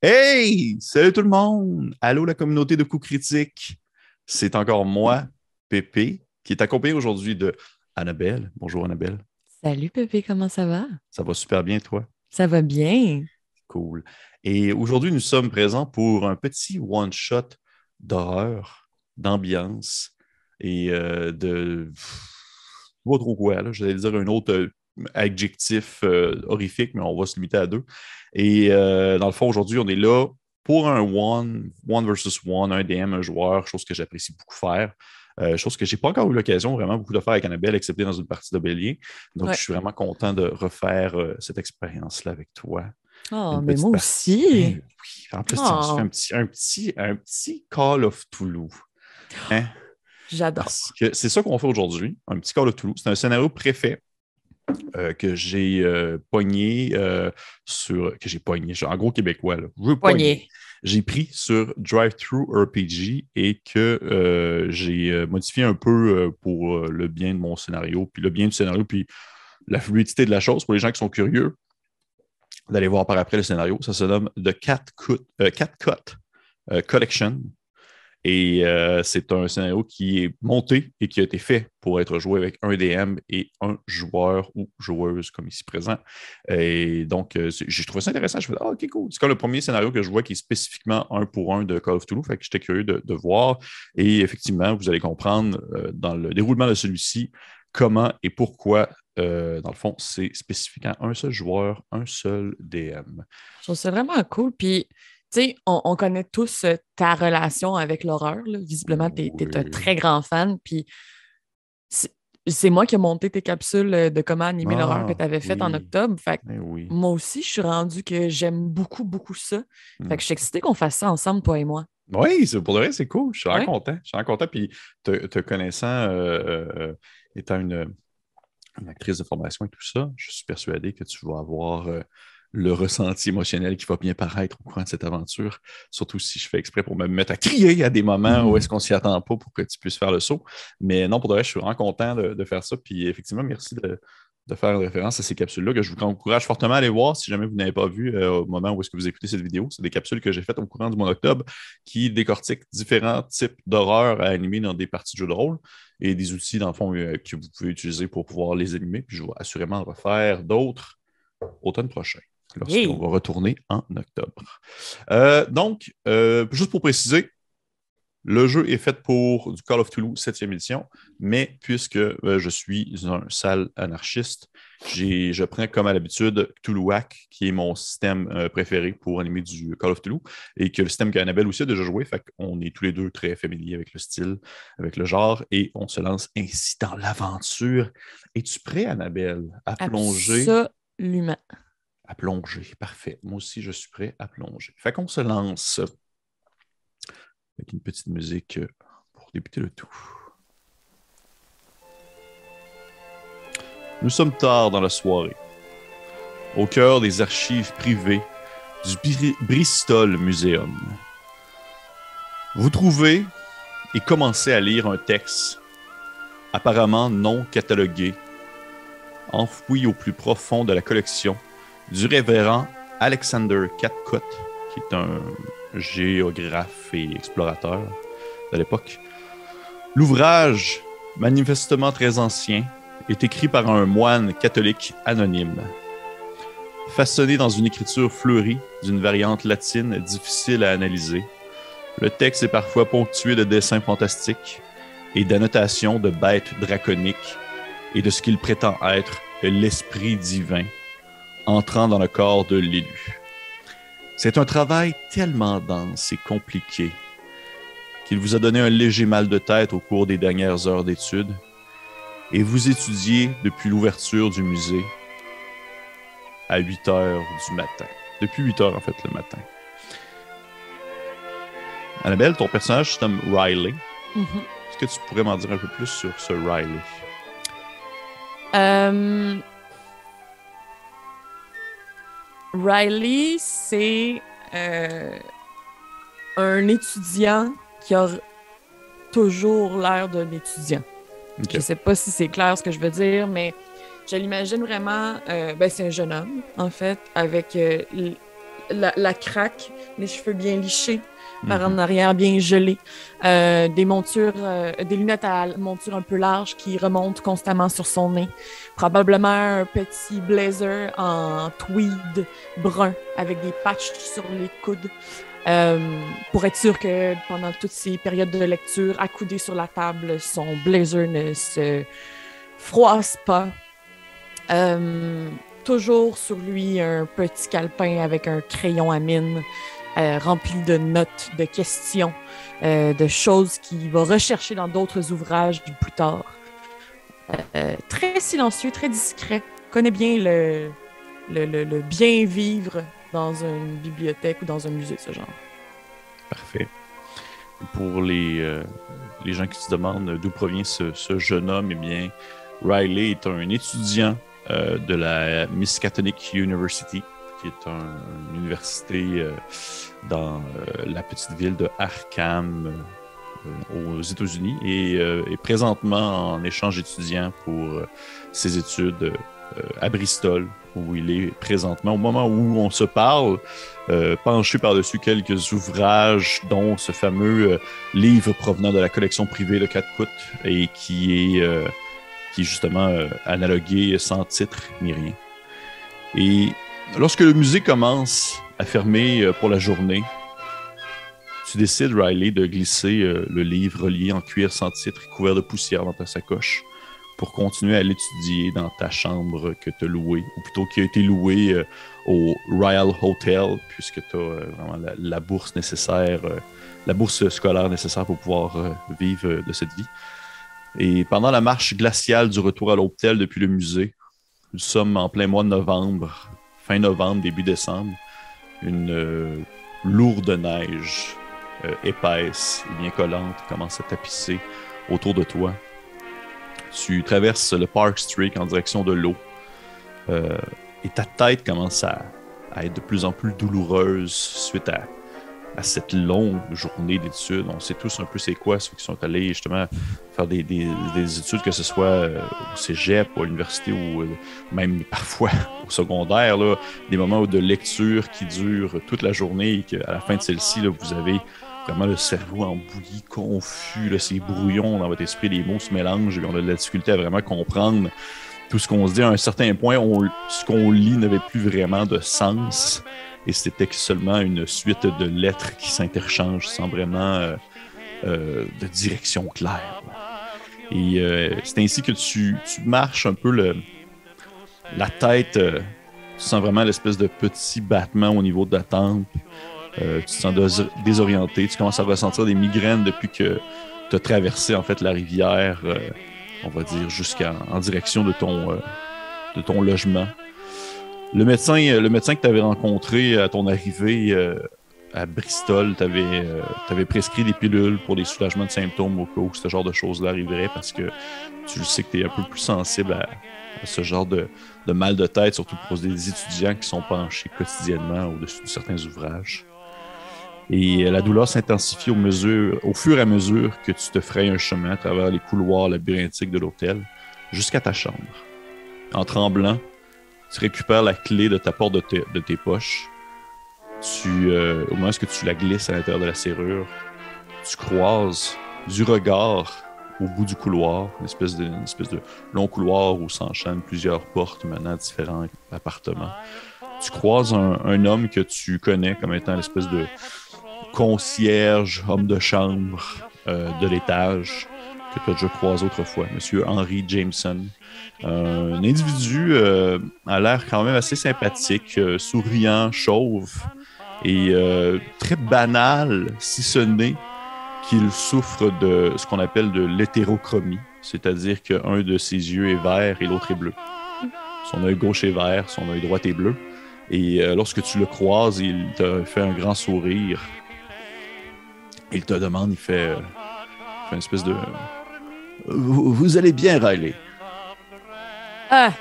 Hey! Salut tout le monde! Allô la communauté de coups critiques. C'est encore moi, Pépé, qui est accompagné aujourd'hui de Annabelle. Bonjour Annabelle. Salut Pépé, comment ça va? Ça va super bien, toi? Ça va bien. Cool. Et aujourd'hui, nous sommes présents pour un petit one-shot d'horreur, d'ambiance et euh, de. Je sais pas trop quoi, là. J'allais dire un autre euh, adjectif euh, horrifique, mais on va se limiter à deux. Et euh, dans le fond, aujourd'hui, on est là pour un one, one versus one, un DM, un joueur, chose que j'apprécie beaucoup faire. Euh, chose que je n'ai pas encore eu l'occasion vraiment beaucoup de faire avec Annabelle, excepté dans une partie de Bélier. Donc, Ouais. je suis vraiment content de refaire euh, cette expérience-là avec toi. Oh, mais moi partie. aussi. Ben oui. En plus, on se Oh. un petit, un, petit, un petit Call of Toulouse. Hein? J'adore. C'est ça qu'on fait aujourd'hui, un petit Call of Toulouse. C'est un scénario préfet euh, que j'ai euh, pogné euh, sur. que j'ai pogné, en gros québécois. Là. Je. J'ai pris sur Drive-Thru RPG et que euh, j'ai modifié un peu pour le bien de mon scénario, puis le bien du scénario, puis la fluidité de la chose pour les gens qui sont curieux d'aller voir par après le scénario. Ça se nomme The Cat Cut, Cat Cut Collection. Et euh, c'est un scénario qui est monté et qui a été fait pour être joué avec un DM et un joueur ou joueuse comme ici présent. Et donc, euh, j'ai trouvé ça intéressant. Je me suis dit, ah, ok, cool. C'est comme le premier scénario que je vois qui est spécifiquement un pour un de Call of Toulouse. Fait que j'étais curieux de, voir. Et effectivement, vous allez comprendre euh, dans le déroulement de celui-ci comment et pourquoi, dans le fond, c'est spécifique à un seul joueur, un seul DM. Je trouve ça vraiment cool. Puis, tu sais, on, on connaît tous euh, ta relation avec l'horreur. Visiblement, tu es, un très grand fan. Puis, c'est moi qui ai monté tes capsules euh, de comment animer Ah, l'horreur que tu avais faites en octobre. Fait que Eh oui. moi aussi, je suis rendue que j'aime beaucoup, beaucoup ça. Mm. Fait que je suis excitée qu'on fasse ça ensemble, toi et moi. Oui, pour de vrai, c'est cool. Je suis Ouais. content. Je suis content. Puis, te, te connaissant, euh, euh, étant une, une actrice de formation et tout ça, je suis persuadé que tu vas avoir euh, le ressenti émotionnel qui va bien paraître au courant de cette aventure. Surtout si je fais exprès pour me mettre à crier à des moments où est-ce qu'on s'y attend pas pour que tu puisses faire le saut. Mais non, pour de vrai, je suis vraiment content de, de faire ça. Puis, effectivement, merci de, de faire une référence à ces capsules-là que je vous encourage fortement à aller voir si jamais vous n'avez pas vu euh, au moment où est-ce que vous écoutez cette vidéo. C'est des capsules que j'ai faites au courant du mois d'octobre qui décortiquent différents types d'horreurs à animer dans des parties de jeux de rôle et des outils, dans le fond, euh, que vous pouvez utiliser pour pouvoir les animer. Puis je vais assurément en refaire d'autres automne prochain, lorsqu'on va retourner en octobre. Euh, donc, euh, juste pour préciser, le jeu est fait pour du Call of Toulouse 7e édition, mais puisque euh, je suis un sale anarchiste, je prends comme à l'habitude Toulouac, qui est mon système préféré pour animer du Call of Toulouse, et que le système qu'Annabelle aussi a déjà joué, fait qu'on est tous les deux très familiers avec le style, avec le genre, et on se lance ainsi dans l'aventure. Es-tu prêt, Annabelle, à plonger? Absolument. À plonger, parfait. Moi aussi, je suis prêt à plonger. Fait qu'on se lance avec une petite musique euh, pour débuter le tout. Nous sommes tard dans la soirée, au cœur des archives privées du Bri- Bristol Museum. Vous trouvez et commencez à lire un texte apparemment non catalogué, enfoui au plus profond de la collection du révérend Alexander Catcott, qui est un géographe et explorateur de l'époque. L'ouvrage, manifestement très ancien, est écrit par un moine catholique anonyme. Façonné dans une écriture fleurie d'une variante latine difficile à analyser, le texte est parfois ponctué de dessins fantastiques et d'annotations de bêtes draconiques et de ce qu'il prétend être l'esprit divin entrant dans le corps de l'élu. C'est un travail tellement dense et compliqué qu'il vous a donné un léger mal de tête au cours des dernières heures d'études et vous étudiez depuis l'ouverture du musée à 8 heures du matin. Depuis 8 heures, en fait, le matin. Annabelle, ton personnage se nomme Riley. Mhm. Est-ce que tu pourrais m'en dire un peu plus sur ce Riley? Euh, Riley, c'est euh, un étudiant qui a toujours l'air d'un étudiant. Je sais pas si c'est clair ce que je veux dire, mais je l'imagine vraiment. euh, ben, c'est un jeune homme, en fait, avec euh, la, la craque, les cheveux bien lichés, par Mhm. en arrière bien gelés, euh, des montures, euh, des lunettes à monture un peu large qui remontent constamment sur son nez, probablement un petit blazer en tweed brun avec des patchs sur les coudes. euh, pour être sûr que pendant toutes ces périodes de lecture, accoudé sur la table, son blazer ne se froisse pas. Toujours sur lui un petit calepin avec un crayon à mine euh, rempli de notes, de questions, euh, de choses qu'il va rechercher dans d'autres ouvrages plus tard. Euh, très silencieux, très discret. Connaît bien le, le, le- bien vivre dans une bibliothèque ou dans un musée de ce genre. Parfait. Pour les, les gens qui se demandent d'où provient ce, ce jeune homme, eh bien, Riley est un étudiant de la Miskatonic University, qui est un- une université dans euh, la petite ville de Arkham euh, aux États-Unis et euh, présentement en échange étudiant pour ses études à Bristol, où il est présentement, au moment où on se parle, penché par-dessus quelques ouvrages, dont ce fameux livre provenant de la collection privée de Catcoot et qui est, qui est justement analogué sans titre ni rien. Et lorsque le musée commence à fermer euh, pour la journée, tu décides, Riley, de glisser euh, le livre relié en cuir sans titre et couvert de poussière dans ta sacoche pour continuer à l'étudier dans ta chambre que tu as louée, ou plutôt qui a été louée euh, au Royal Hotel, puisque tu as vraiment la, la bourse nécessaire, la bourse scolaire nécessaire pour pouvoir vivre de cette vie. Et pendant la marche glaciale du retour à l'hôtel depuis le musée, nous sommes en plein mois de novembre, fin novembre, début décembre, une euh, lourde neige euh, épaisse et bien collante commence à tapisser autour de toi. Tu traverses le Park Street en direction de l'eau. Euh, et ta tête commence à, à être de plus en plus douloureuse suite à, à cette longue journée d'études. On sait tous un peu c'est quoi ceux qui sont allés justement faire des, des- des études, que ce soit euh, au cégep ou à l'université ou euh, même parfois au secondaire, là, des moments de lecture qui durent toute la journée et qu'à la fin de celle-ci, vous avez vraiment le cerveau embouilli, confus, là, c'est brouillon dans votre esprit, les mots se mélangent et on a de la difficulté à vraiment comprendre tout ce qu'on se dit. À un certain point, ce qu'on lit n'avait plus vraiment de sens et c'était seulement une suite de lettres qui s'interchangent sans vraiment euh, euh, de direction claire. Et euh, c'est ainsi que tu, marches un peu la tête, tu sens vraiment l'espèce de petit battement au niveau de ta tempe. Tu te sens dés- désorienté, tu commences à ressentir des migraines depuis que tu as traversé en fait la rivière, on va dire, jusqu'en en direction de ton, de ton logement. Le médecin, euh, le médecin que tu avais rencontré à ton arrivée euh, à Bristol t'avait prescrit des pilules pour des soulagements de symptômes au cas où ce genre de choses-là arriverait parce que tu le sais que tu es un peu plus sensible à, à ce genre de, de mal de tête, surtout pour des étudiants qui sont penchés quotidiennement au-dessus de certains ouvrages. Et euh, la douleur s'intensifie au, mesure- au fur et à mesure que tu te frayes un chemin à travers les couloirs labyrinthiques de l'hôtel jusqu'à ta chambre. En tremblant, tu récupères la clé de ta porte de, tes- poches. Tu, euh, au moment où tu la glisses à l'intérieur de la serrure, tu croises du regard au bout du couloir, une espèce de, espèce de long couloir où s'enchaînent plusieurs portes menant à différents appartements. Tu croises un, un homme que tu connais comme étant l'espèce de concierge, homme de chambre euh, de l'étage que tu as déjà croisé autrefois, Monsieur Henry Jameson. Un individu euh, a l'air quand même assez sympathique, euh, souriant, chauve et euh, très banal, si ce n'est qu'il souffre de ce qu'on appelle de l'hétérochromie, c'est-à-dire qu'un de ses yeux est vert et l'autre est bleu. Son œil gauche est vert, son œil droit est bleu. Et euh, lorsque tu le croises, il te fait un grand sourire. Il te demande, il fait une espèce de... Vous, vous allez bien, Riley? Ah,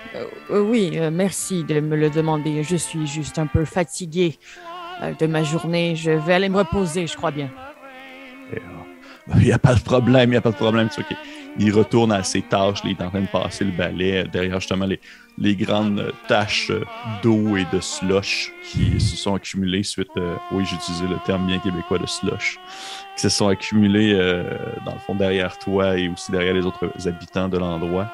euh, oui, euh, merci de me le demander. Je suis juste un peu fatigué euh, de ma journée. Je vais aller me reposer, je crois bien. Et, euh, Il n'y a pas de problème, il n'y a pas de problème, c'est OK. Il retourne à ses tâches. il est en train de passer le balai derrière justement les, les grandes taches d'eau et de slush qui se sont accumulées suite. oui, j'ai utilisé le terme bien québécois de slush qui se sont accumulées dans le fond derrière toi et aussi derrière les autres habitants de l'endroit.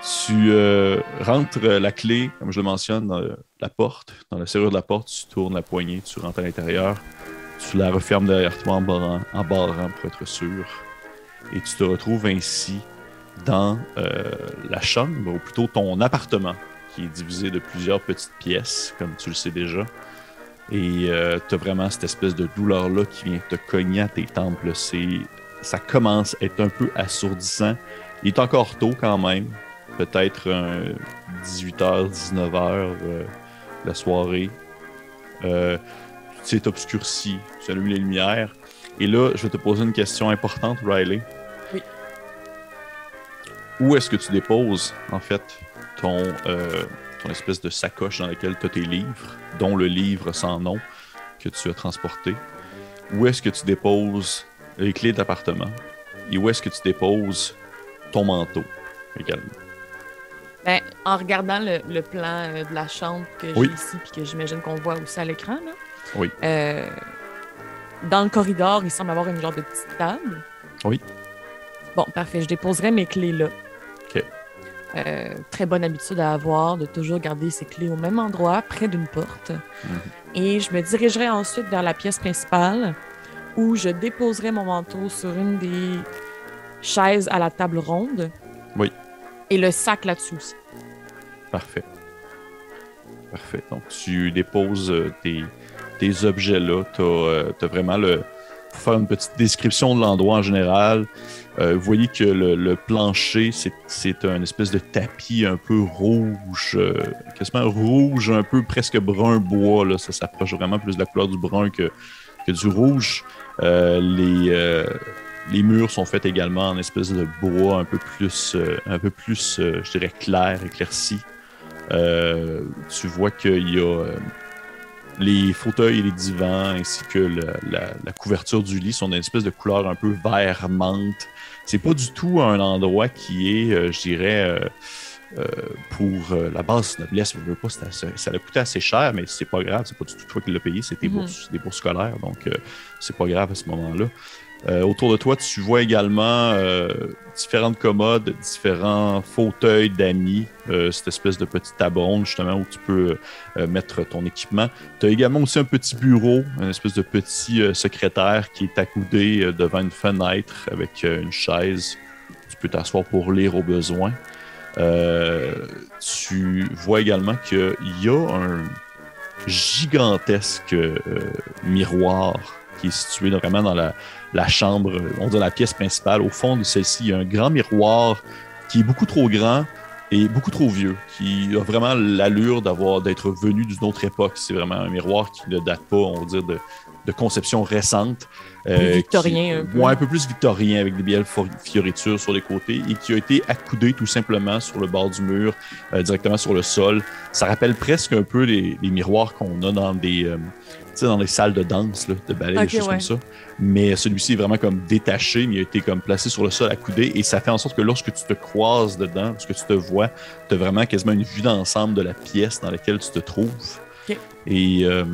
Tu euh, rentres la clé, comme je le mentionne, dans la porte, dans la serrure de la porte, tu tournes la poignée, tu rentres à l'intérieur, tu la refermes derrière toi en barrant, en barrant pour être sûr, et tu te retrouves ainsi dans euh, la chambre, ou plutôt ton appartement, qui est divisé de plusieurs petites pièces, comme tu le sais déjà. Et euh, tu as vraiment cette espèce de douleur-là qui vient te cogner à tes temples. Ça commence à être un peu assourdissant. Il est encore tôt quand même, peut-être 18h, 19h euh, la soirée. Euh, tu obscurci, tu allumes les lumières. Et là, je vais te poser une question importante, Riley. Où est-ce que tu déposes, en fait, ton, euh, ton espèce de sacoche dans laquelle tu as tes livres, dont le livre sans nom que tu as transporté? Où est-ce que tu déposes les clés d'appartement? Et où est-ce que tu déposes ton manteau également? Ben, en regardant le, plan euh, de la chambre que j'ai ici, puis que j'imagine qu'on voit aussi à l'écran, oui. Euh, dans le corridor, il semble avoir une genre de petite table. Oui. Bon, parfait. Je déposerai mes clés là. Euh, très bonne habitude à avoir de toujours garder ses clés au même endroit, près d'une porte. Mhm. Et je me dirigerai ensuite vers la pièce principale où je déposerai mon manteau sur une des chaises à la table ronde. Oui. Et le sac là-dessus aussi. Parfait. Parfait. Donc, tu déposes euh, tes, objets là. Tu as, euh, vraiment le. Pour faire une petite description de l'endroit en général, euh, vous voyez que le, plancher, c'est un espèce de tapis un peu rouge, quasiment rouge, un peu presque brun bois. Là. Ça s'approche vraiment plus de la couleur du brun que, que du rouge. les les murs sont faits également en espèce de bois un peu plus, euh, un peu plus euh, je dirais, clair, éclairci. Euh, tu vois qu'il y a les fauteuils et les divans ainsi que la, couverture du lit sont d'une espèce de couleur un peu vert menthe. C'est pas du tout un endroit qui est, je dirais, pour la base noblesse. Je veux pas, ça, ça a coûté assez cher, mais c'est pas grave. C'est pas du tout toi qui l'as payé, c'est mm-hmm. des bourses scolaires, donc c'est pas grave à ce moment-là. Euh, autour de toi, tu vois également euh, différentes commodes, différents fauteuils d'amis, euh, cette espèce de petit tabon justement où tu peux mettre ton équipement. Tu as également aussi un petit bureau, une espèce de petit secrétaire qui est accoudé devant une fenêtre avec une chaise. Tu peux t'asseoir pour lire au besoin. tu vois également qu'il y a un gigantesque miroir qui est situé vraiment dans la, la chambre, on dit la pièce principale. Au fond de celle-ci, il y a un grand miroir qui est beaucoup trop grand et beaucoup trop vieux, qui a vraiment l'allure d'avoir d'être venu d'une autre époque. C'est vraiment un miroir qui ne date pas, on va dire, de, conception récente. Euh, victorien un peu. un peu plus victorien avec des belles fioritures sur les côtés et qui a été accoudé tout simplement sur le bord du mur, euh, directement sur le sol. Ça rappelle presque un peu les, miroirs qu'on a dans des, euh, dans les salles de danse, de ballet, des choses comme ça. Mais celui-ci est vraiment comme détaché, mais il a été comme placé sur le sol accoudé et ça fait en sorte que lorsque tu te croises dedans, lorsque tu te vois, tu as vraiment quasiment une vue d'ensemble de la pièce dans laquelle tu te trouves. Et euh,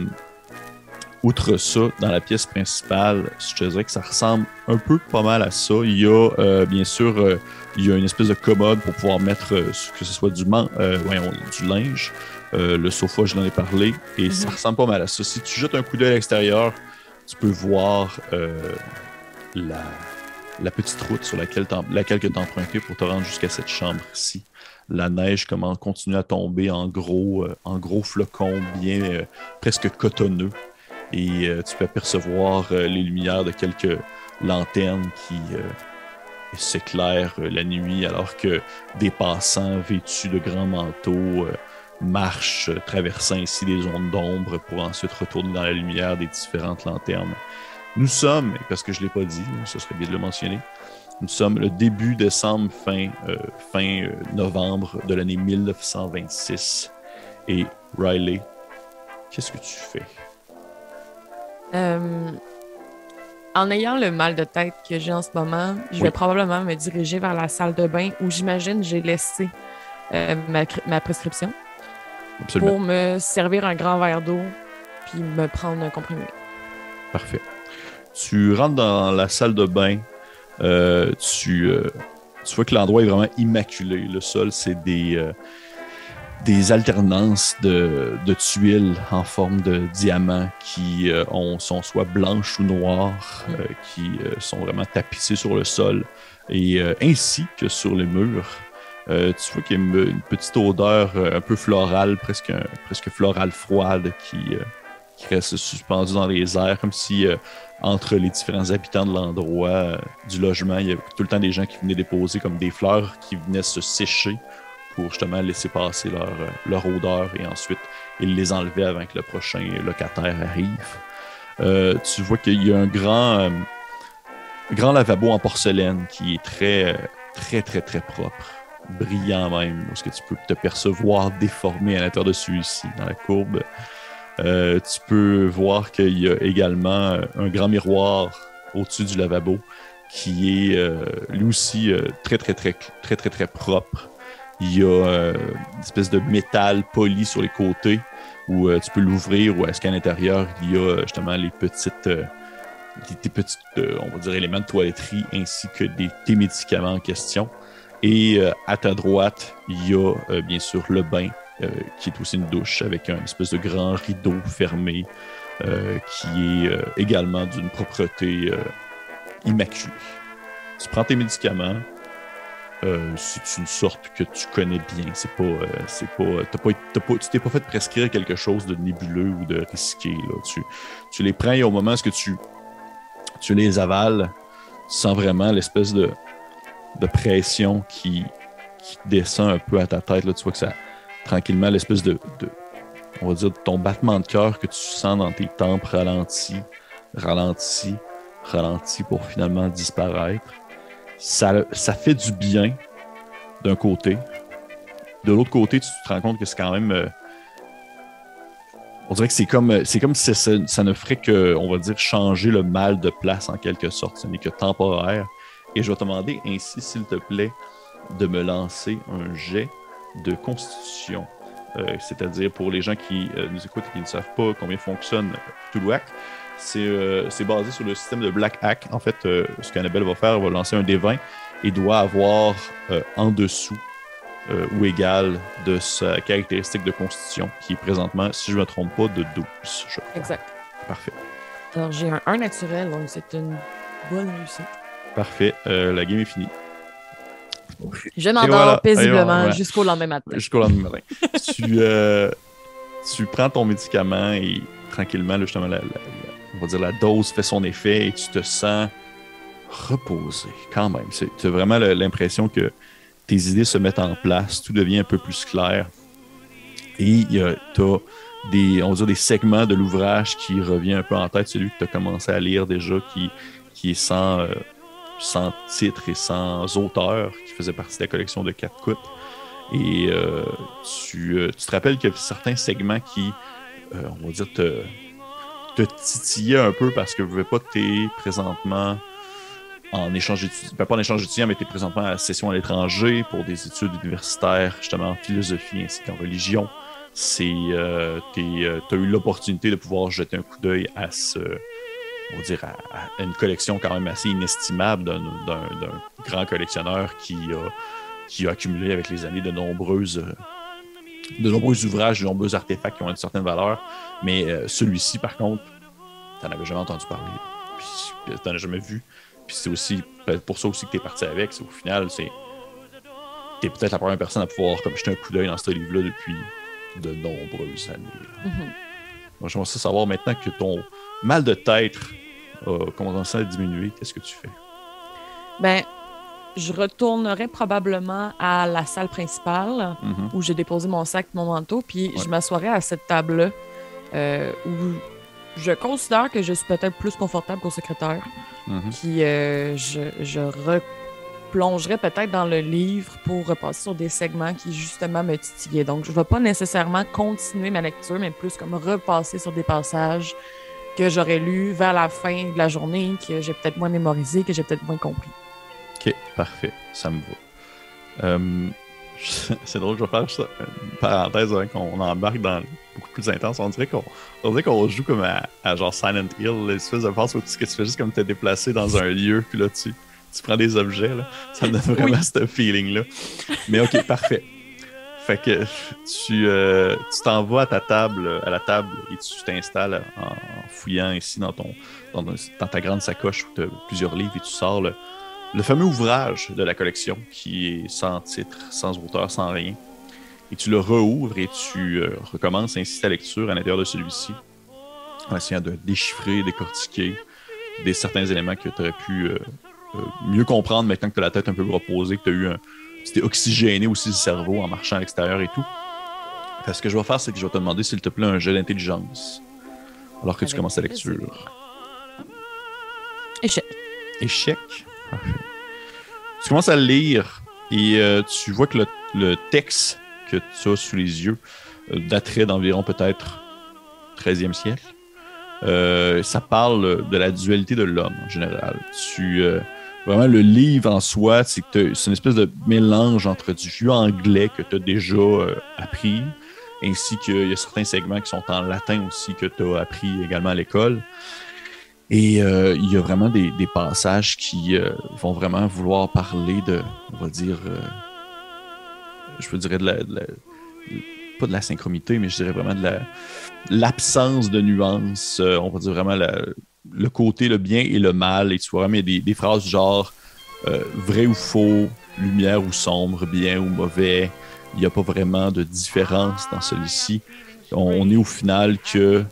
outre ça, dans la pièce principale, je te dirais que ça ressemble un peu pas mal à ça. Il y a euh, bien sûr euh, il y a une espèce de commode pour pouvoir mettre que ce soit du, du linge. Euh, le sofa, je l'en ai parlé, et ça mhm. ressemble pas mal à ça. Si tu jettes un coup d'œil à l'extérieur, tu peux voir euh, la, petite route sur laquelle, laquelle tu as emprunté pour te rendre jusqu'à cette chambre-ci. La neige commence continue à tomber en gros, euh, en gros flocons bien presque cotonneux. Et tu peux apercevoir les lumières de quelques lanternes qui s'éclairent la nuit alors que des passants vêtus de grands manteaux marche euh, traversant ici des zones d'ombre pour ensuite retourner dans la lumière des différentes lanternes. Nous sommes, parce que je ne l'ai pas dit, ce serait bien de le mentionner, nous sommes le début décembre, fin, euh, fin euh, novembre de l'année 1926. Et Riley, qu'est-ce que tu fais? En ayant le mal de tête que j'ai en ce moment, je vais probablement me diriger vers la salle de bain où j'imagine j'ai laissé euh, ma, prescription pour me servir un grand verre d'eau puis me prendre un comprimé. Parfait. Tu rentres dans la salle de bain. Euh, tu, euh, tu vois que l'endroit est vraiment immaculé. Le sol, c'est des, euh, des alternances de, tuiles en forme de diamants qui ont, sont soit blanches ou noires, mm. qui sont vraiment tapissées sur le sol, et ainsi que sur les murs. Tu vois qu'il y a une, petite odeur un peu florale, presque, presque florale froide qui, qui reste suspendue dans les airs, comme si entre les différents habitants de l'endroit, euh, du logement. Il y avait tout le temps des gens qui venaient déposer comme des fleurs qui venaient se sécher pour justement laisser passer leur, euh, leur odeur et ensuite ils les enlevaient avant que le prochain locataire arrive. Euh, tu vois qu'il y a un grand, grand lavabo en porcelaine qui est très, très, très, très propre, brillant même, parce que tu peux te percevoir déformé à l'intérieur de celui-ci, dans la courbe. Euh, tu peux voir qu'il y a également euh, un grand miroir au-dessus du lavabo qui est euh, lui aussi très, très, très, très, très, très propre. Il y a une espèce de métal poli sur les côtés où tu peux l'ouvrir ou est-ce qu'à l'intérieur, il y a justement les petites, petites on va dire, éléments de toiletterie ainsi que des, médicaments en question. Et à ta droite, il y a bien sûr le bain euh, qui est aussi une douche avec un espèce de grand rideau fermé euh, qui est euh, également d'une propreté immaculée. Tu prends tes médicaments, c'est une sorte que tu connais bien. C'est pas, c'est pas, pas, tu t'es pas fait prescrire quelque chose de nébuleux ou de risqué. Là. Tu, tu les prends et au moment où tu, tu les avales, tu sens vraiment l'espèce de, de pression qui, qui descend un peu à ta tête. Là. Tu vois que ça, tranquillement l'espèce de, on va dire, ton battement de cœur que tu sens dans tes tempes ralentit, ralentit, ralentit pour finalement disparaître. Ça, ça fait du bien d'un côté. De l'autre côté, tu te rends compte que c'est quand même. Euh, on dirait que c'est comme, c'est comme si ça, ça, ne ferait que, on va dire, changer le mal de place en quelque sorte. Ce n'est que temporaire. Et je vais te demander ainsi, s'il te plaît, de me lancer un jet de constitution. Euh, c'est-à-dire pour les gens qui euh, nous écoutent et qui ne savent pas combien fonctionne Toulouac, euh, c'est basé sur le système de Black Hack. En fait, ce qu'Annabelle va faire, elle va lancer un D20 et doit avoir en dessous ou égal de sa caractéristique de constitution, qui est présentement, si je ne me trompe pas, de 12. Exact. Parfait. Alors, j'ai un 1 naturel, donc c'est une bonne réussite. Parfait. la game est finie. Je m'endors paisiblement jusqu'au lendemain matin. Jusqu'au lendemain matin. tu, euh, tu prends ton médicament et tranquillement, justement, la, on va dire la dose fait son effet et tu te sens reposé quand même. Tu as vraiment l'impression que tes idées se mettent en place, tout devient un peu plus clair. Et tu as des, on va dire, des segments de l'ouvrage qui revient un peu en tête, celui que tu as commencé à lire déjà, qui, qui est sans, euh, sans titre et sans auteur, qui faisait partie de la collection de quatre Et euh, tu, euh, tu, te rappelles qu'il y avait certains segments qui, euh, on va dire, te, te titillaient un peu parce que vous ne pas que tu présentement en échange étudiant, pas en échange mais tu es présentement à la session à l'étranger pour des études universitaires, justement en philosophie ainsi qu'en religion. C'est, tu as eu l'opportunité de pouvoir jeter un coup d'œil à ce, on va dire, à, une collection quand même assez inestimable d'un grand collectionneur qui a, qui a accumulé avec les années de nombreuses de nombreux ouvrages, de nombreux artefacts qui ont une certaine valeur. Mais euh, celui-ci, par contre, tu n'en avais jamais entendu parler. Puis tu n'en as jamais vu. Puis c'est aussi pour ça aussi que tu es parti avec. Au final, c'est. Tu es peut-être la première personne à pouvoir comme jeter un coup d'œil dans ce livre-là depuis de nombreuses années. Mm-hmm. Moi, j'aimerais savoir maintenant que ton mal de tête a commencé à diminuer, qu'est-ce que tu fais? Ben, je retournerai probablement à la salle principale mhm. où j'ai déposé mon sac, mon manteau, puis je m'assoirai à cette table-là euh, où je considère que je suis peut-être plus confortable qu'au secrétaire. Mhm. Puis euh, je, je replongerai peut-être dans le livre pour repasser sur des segments qui justement me titillaient. Donc je ne vais pas nécessairement continuer ma lecture, mais plus comme repasser sur des passages que j'aurais lu vers la fin de la journée, que j'ai peut-être moins mémorisé, que j'ai peut-être moins compris. Ok, parfait, ça me va. Euh, c'est drôle, je vais faire ça, une parenthèse avant qu'on embarque dans beaucoup plus intense. On dirait qu'on on dirait qu'on joue comme à, genre Silent Hill, l'espèce de phase où tu, que tu fais juste comme te déplacer dans un lieu, puis là tu, tu prends des objets. Là. Ça me donne vraiment ce feeling-là. Mais ok, parfait. Fait que tu euh, t'en vas à ta table, la table, et tu t'installes en, fouillant ici dans ton dans, ta grande sacoche où tu as plusieurs livres et tu sors le, le fameux ouvrage de la collection qui est sans titre, sans auteur, sans rien. Et tu le rouvres et tu euh, recommences ainsi ta lecture à l'intérieur de celui-ci, en essayant de déchiffrer, décortiquer des certains éléments que tu aurais pu euh, euh, mieux comprendre maintenant que tu as la tête un peu reposée, que tu as eu un. Tu oxygéné aussi le cerveau en marchant à l'extérieur et tout. ce que je vais faire, c'est que je vais te demander, s'il te plaît, un jeu d'intelligence. Alors que tu commences ta lecture. Échec. Échec? Tu commences à le lire et euh, tu vois que le, texte que tu as sous les yeux euh, daterait d'environ peut-être 13e siècle. Euh, ça parle de la dualité de l'homme en général. Tu, vraiment, le livre en soi, c'est une espèce de mélange entre du vieux anglais que tu as déjà appris, ainsi qu'il y a certains segments qui sont en latin aussi que tu as appris également à l'école. Et euh, il y a vraiment des, passages qui euh, vont vraiment vouloir parler de, on va dire, euh, je veux dire de la, pas de la synchromité, mais je dirais vraiment de l'absence de nuances. on va dire vraiment le côté, le bien et le mal. Et tu vois vraiment des, phrases genre vrai ou faux, lumière ou sombre, bien ou mauvais. Il n'y a pas vraiment de différence dans celui-ci. On, est au final que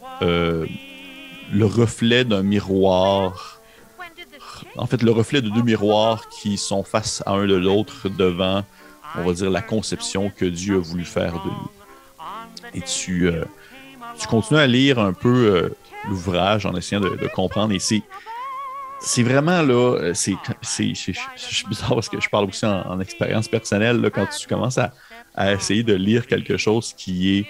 le reflet d'un miroir. En fait, le reflet de deux miroirs qui sont face à un de l'autre devant, on va dire, la conception que Dieu a voulu faire de nous. Et tu, euh, tu continues à lire un peu euh, l'ouvrage en essayant de, comprendre. Et c'est, c'est vraiment là, euh, c'est, c'est, bizarre parce que je parle aussi en, expérience personnelle, quand tu commences à, à essayer de lire quelque chose qui est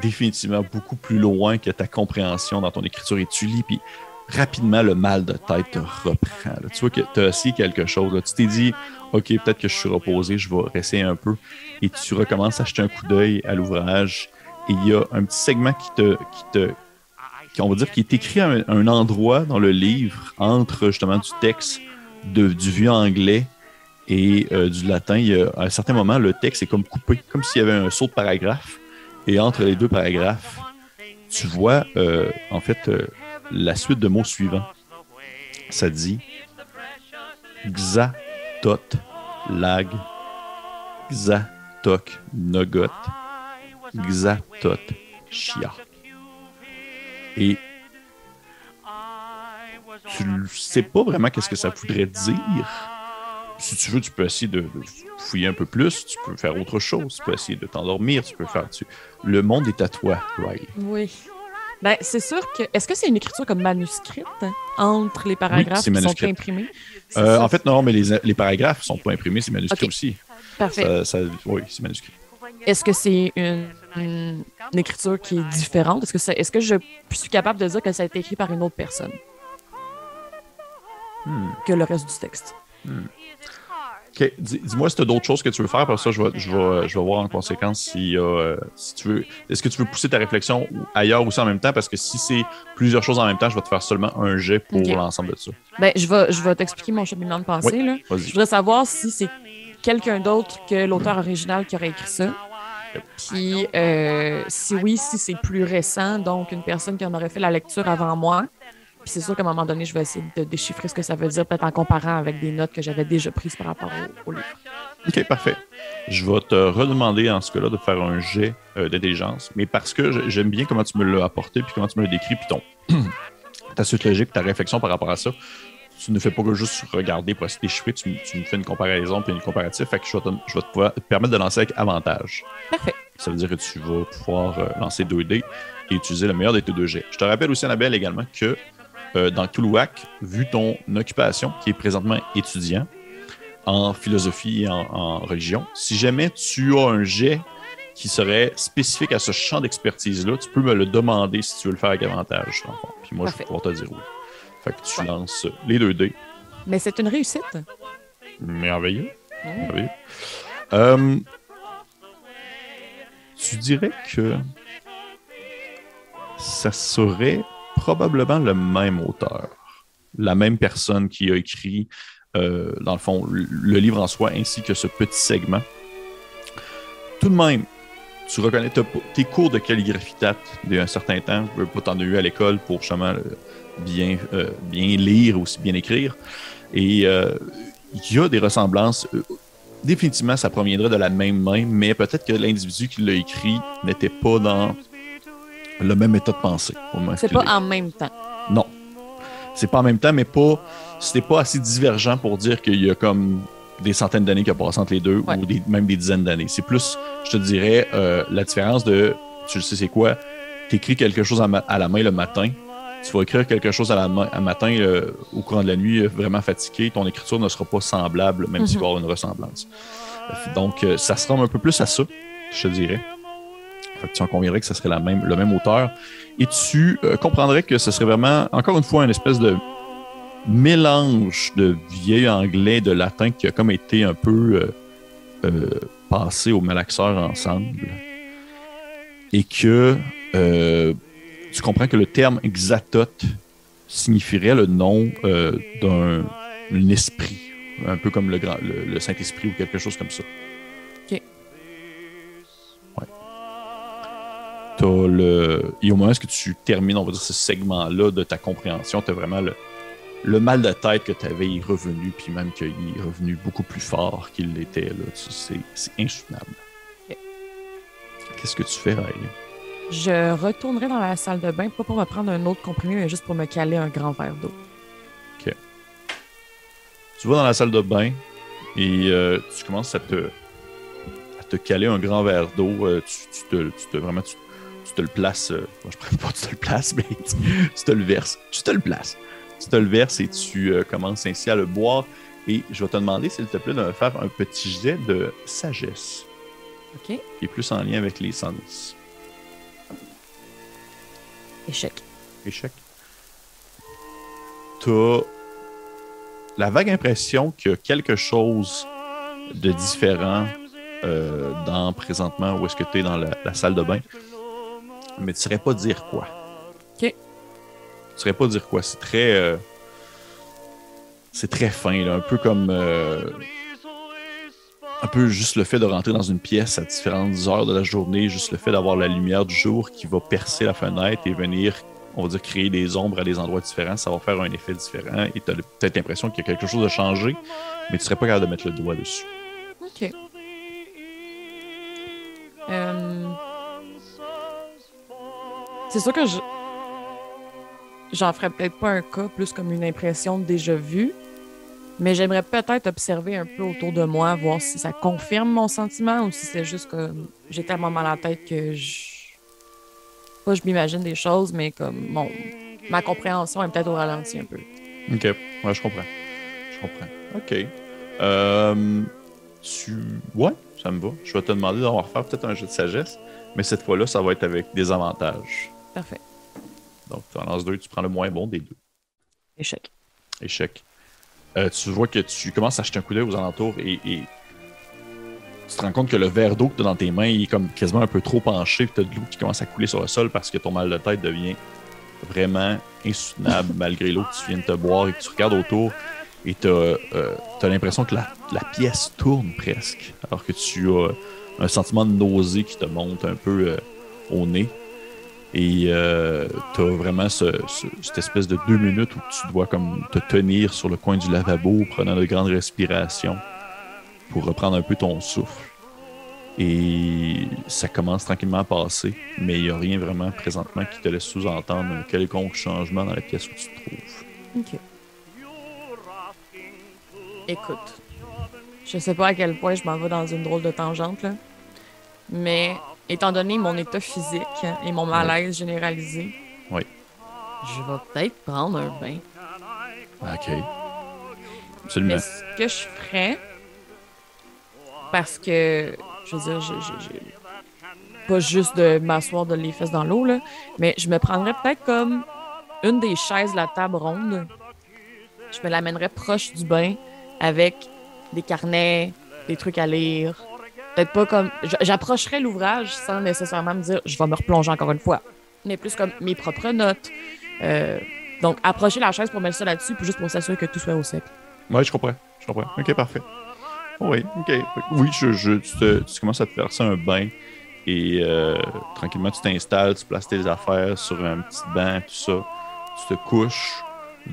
définitivement beaucoup plus loin que ta compréhension dans ton écriture et tu lis, puis rapidement le mal de tête te reprend. Tu vois que tu as essayé quelque chose. Tu t'es dit, OK, peut-être que je suis reposé, je vais rester un peu. Et tu recommences à acheter un coup d'œil à l'ouvrage. Et il y a un petit segment qui te. Qui te on va dire qui est écrit à un, endroit dans le livre entre justement du texte de, du vieux anglais et euh, du latin. Il y a, à un certain moment, le texte est comme coupé, comme s'il y avait un saut de paragraphe. Et entre les deux paragraphes, tu vois euh, en fait euh, la suite de mots suivants. Ça dit Xa, tot, lag, Xa, nogot, Xa, tot, chia. Et tu ne sais pas vraiment qu'est-ce que ça voudrait dire si tu veux, tu peux essayer de, fouiller un peu plus, tu peux faire autre chose, tu peux essayer de t'endormir, tu peux faire. Tu... Le monde est à toi, Riley. Oui. Ben, c'est sûr que. Est-ce que c'est une écriture comme manuscrite hein, entre les paragraphes qui sont imprimés? Euh, en fait, non, mais les, les paragraphes ne sont pas imprimés, c'est manuscrit aussi. Parfait. oui, c'est manuscrit. Est-ce que c'est une, écriture qui est différente? Est-ce que, que je suis capable de dire que ça a été écrit par une autre personne? Hmm. que le reste du texte? Hmm. Dis-moi si tu as d'autres choses que tu veux faire, parce ça, je vais, je vais, je vais voir en conséquence si, euh, si tu veux. Est-ce que tu veux pousser ta réflexion ailleurs aussi en même temps? Parce que si c'est plusieurs choses en même temps, je vais te faire seulement un jet pour l'ensemble de ça. Ben, je vais, je vais t'expliquer mon cheminement de pensée. là. Je voudrais savoir si c'est quelqu'un d'autre que l'auteur original qui aurait écrit ça. Puis, euh, si oui, si c'est plus récent, donc une personne qui en aurait fait la lecture avant moi c'est sûr qu'à un moment donné, je vais essayer de déchiffrer ce que ça veut dire, peut-être en comparant avec des notes que j'avais déjà prises par rapport au, livre. OK, parfait. Je vais te redemander en ce cas-là de faire un jet euh, d'intelligence, mais parce que j'aime bien comment tu me l'as apporté, puis comment tu me l'as décrit, puis ton, ta suite logique, ta réflexion par rapport à ça. Tu ne fais pas que juste regarder pour essayer de déchiffrer, tu, me fais une comparaison puis une comparative, fait que je vais te, je vais te, permettre de lancer avec avantage. Parfait. Ça veut dire que tu vas pouvoir euh, lancer 2 dés et utiliser le meilleur des deux jets. Je te rappelle aussi, Annabelle, également que euh, dans Toulouac, vu ton occupation, qui est présentement étudiant en philosophie et en, religion, si jamais tu as un jet qui serait spécifique à ce champ d'expertise-là, tu peux me le demander si tu veux le faire avec avantage. Puis moi, je vais pouvoir te dire oui. Fait que tu Ouais. lances les deux dés. Mais c'est une réussite. Merveilleux. Merveilleux. Euh, tu dirais que ça serait probablement le même auteur, la même personne qui a écrit, euh, dans le fond, le livre en soi ainsi que ce petit segment. Tout de même, tu reconnais tes cours de calligraphie d'un certain temps, pas t'en as eu à l'école pour justement bien, euh, bien lire aussi bien écrire. Et euh, il y a des ressemblances. Euh, Définitivement, ça proviendrait de la même main, mais peut-être que l'individu qui l'a écrit n'était pas dans le même état de pensée. C'est pas en même temps. non. C'est pas en même temps, mais pas. C'était pas assez divergent pour dire qu'il y a comme des centaines d'années qui ont passé entre les deux, Ouais. ou des- même des dizaines d'années. C'est plus, je te dirais, euh, la différence de. Tu sais, c'est quoi? T'écris quelque chose à, ma- à la main le matin. Tu vas écrire quelque chose à la à matin euh, au courant de la nuit, euh, vraiment fatigué. Ton écriture ne sera pas semblable, même s'il Mhm. va y avoir une ressemblance. Donc, euh, ça se ressemble un peu plus à ça, je te dirais. Fait que tu en conviendrais que ce serait la même, le même auteur. Et tu euh, comprendrais que ce serait vraiment, encore une fois, une espèce de mélange de vieil anglais, de latin qui a comme été un peu passé au malaxeur ensemble. Et que tu comprends que le terme exatote signifierait le nom euh, d'un un esprit, un peu comme le, grand- le, le Saint-Esprit ou quelque chose comme ça. Ok. Ouais. T'as le... Et au moment où tu termines, on va dire, ce segment-là de ta compréhension, tu as vraiment le, le mal de tête que tu avais est revenu, puis même qu'il est revenu beaucoup plus fort qu'il l'était. C'est insoutenable. Qu'est-ce que tu fais, Riley? Je retournerai dans la salle de bain, pas pour me prendre un autre comprimé, mais juste pour me caler un grand verre d'eau. Tu vas dans la salle de bain et euh, tu commences à te, à te caler un grand verre d'eau. Euh, tu, tu te, tu te- vraiment, tu, tu te le places. euh, moi, je ne pas que tu te le places, mais tu, tu te le verses. Tu te le places. Tu te le verses et tu commences ainsi à le boire. Et je vais te demander, s'il te plaît, de me faire un petit jet de sagesse OK? qui est plus en lien avec les sens. Échec. Échec. T'as la vague impression qu'il y a quelque chose de différent euh, dans présentement où est-ce que tu es dans la, la salle de bain, mais tu ne saurais pas dire quoi. OK. Tu ne saurais pas dire quoi. C'est très. euh, c'est très fin, là, un peu comme. euh, un peu juste le fait de rentrer dans une pièce à différentes heures de la journée, juste le fait d'avoir la lumière du jour qui va percer la fenêtre et venir, on va dire, créer des ombres à des endroits différents, ça va faire un effet différent et tu as peut-être l'impression qu'il y a quelque chose de changé, mais tu serais pas capable de mettre le doigt dessus. OK. Euh, C'est sûr que je. J'en ferais peut-être pas un cas, plus comme une impression déjà vue. Mais j'aimerais peut-être observer un peu autour de moi, voir si ça confirme mon sentiment ou si c'est juste que j'ai tellement mal à la tête que je. Pas je m'imagine des choses, mais comme mon ma compréhension est peut-être au ralenti un peu. Ok, ouais, je comprends. Je comprends. Ok. Euh, tu. Ouais, ça me va. Je vais te demander d'en refaire peut-être un jeu de sagesse, mais cette fois-là, ça va être avec des avantages. Parfait. Donc, tu en lances deux, tu prends le moins bon des deux. Échec. Échec. Euh, tu vois que tu commences à jeter un coup d'œil aux alentours et, tu te rends compte que le verre d'eau que tu as dans tes mains est comme quasiment un peu trop penché, puis tu as de l'eau qui commence à couler sur le sol parce que ton mal de tête devient vraiment insoutenable malgré l'eau que tu viens de te boire et que tu regardes autour et tu as, l'impression que la, la pièce tourne presque alors que tu as un sentiment de nausée qui te monte un peu euh, au nez. Et euh, tu as vraiment ce- ce- cette espèce de deux minutes où tu dois comme te tenir sur le coin du lavabo, prenant de grandes respirations pour reprendre un peu ton souffle. Et ça commence tranquillement à passer, mais il n'y a rien vraiment présentement qui te laisse sous-entendre un quelconque changement dans la pièce où tu te trouves. OK. Écoute, je sais pas à quel point je m'en vais dans une drôle de tangente, là. Mais étant donné mon état physique et mon malaise généralisé, Oui. je vais peut-être prendre un bain. OK. Absolument. Mais ce que je ferais, parce que, je veux dire, je, je- je- pas juste de m'asseoir de les fesses dans l'eau, là, mais je me prendrais peut-être comme une des chaises de la table ronde, je me l'amènerais proche du bain avec des carnets, des trucs à lire. Peut-être pas comme. J'approcherais l'ouvrage sans nécessairement me dire je vais me replonger encore une fois. Mais plus comme mes propres notes. Euh, donc, approcher la chaise pour mettre ça là-dessus, puis juste pour s'assurer que tout soit au sec. Ouais, je comprends. Je comprends. Ok, parfait. Oui, ok. Oui, tu commences à te verser un bain et euh, tranquillement tu t'installes, tu places tes affaires sur un petit banc, tout ça. Tu te couches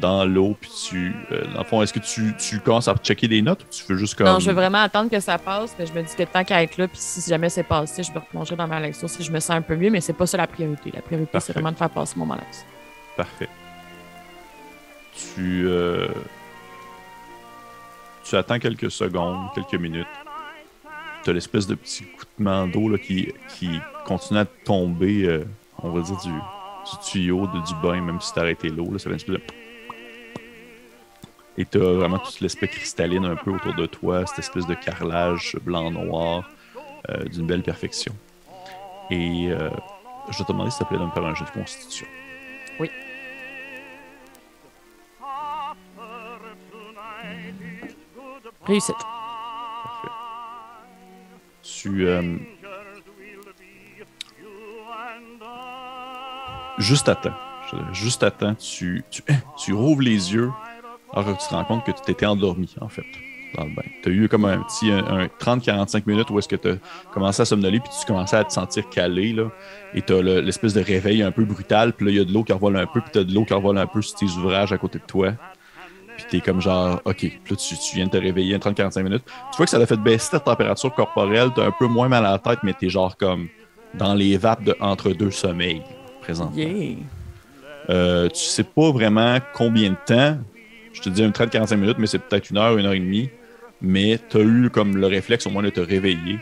dans l'eau, puis tu. euh, dans le fond, est-ce que tu, tu commences à checker des notes ou tu veux juste comme. Non, je veux vraiment attendre que ça passe, mais je me dis que tant qu'à être là, puis si jamais c'est passé, je me replongerai dans ma lecture si je me sens un peu mieux, mais c'est pas ça la priorité. La priorité, c'est vraiment de faire passer ce moment-là. Parfait. Tu. euh, Tu attends quelques secondes, quelques minutes. Tu as l'espèce de petit coutement d'eau là, qui, qui continue à tomber, euh, on va dire, du, du tuyau, de, du bain, même si tu arrêté l'eau. là, Ça fait une espèce de. Et tu as vraiment tout l'aspect cristalline un peu autour de toi, cette espèce de carrelage blanc-noir euh, d'une belle perfection. Et euh, je vais te demander s'il te plaît de me faire un jeu de constitution. Réussite. Parfait. Tu. euh, juste à temps. Juste à temps, tu, tu, tu rouvres les yeux alors que tu te rends compte que tu t'étais endormi, en fait, dans le bain. Tu as eu comme un petit un, un 30-45 minutes où est-ce que tu as commencé à somnoler puis tu commençais à te sentir calé, là. Et tu as l'espèce de réveil un peu brutal, puis là, il y a de l'eau qui revole un peu, puis tu as de l'eau qui revole un peu sur tes ouvrages à côté de toi. Puis t'es comme genre, OK, puis là, tu, tu viens de te réveiller en 30-45 minutes. Tu vois que ça a fait baisser ta température corporelle, t'as un peu moins mal à la tête, mais t'es genre comme dans les vapes de entre deux sommeils, présentement. Yeah. Euh, tu sais pas vraiment combien de temps. Je te dis un 30-45 minutes, mais c'est peut-être une heure, une heure et demie. Mais tu as eu comme le réflexe au moins de te réveiller.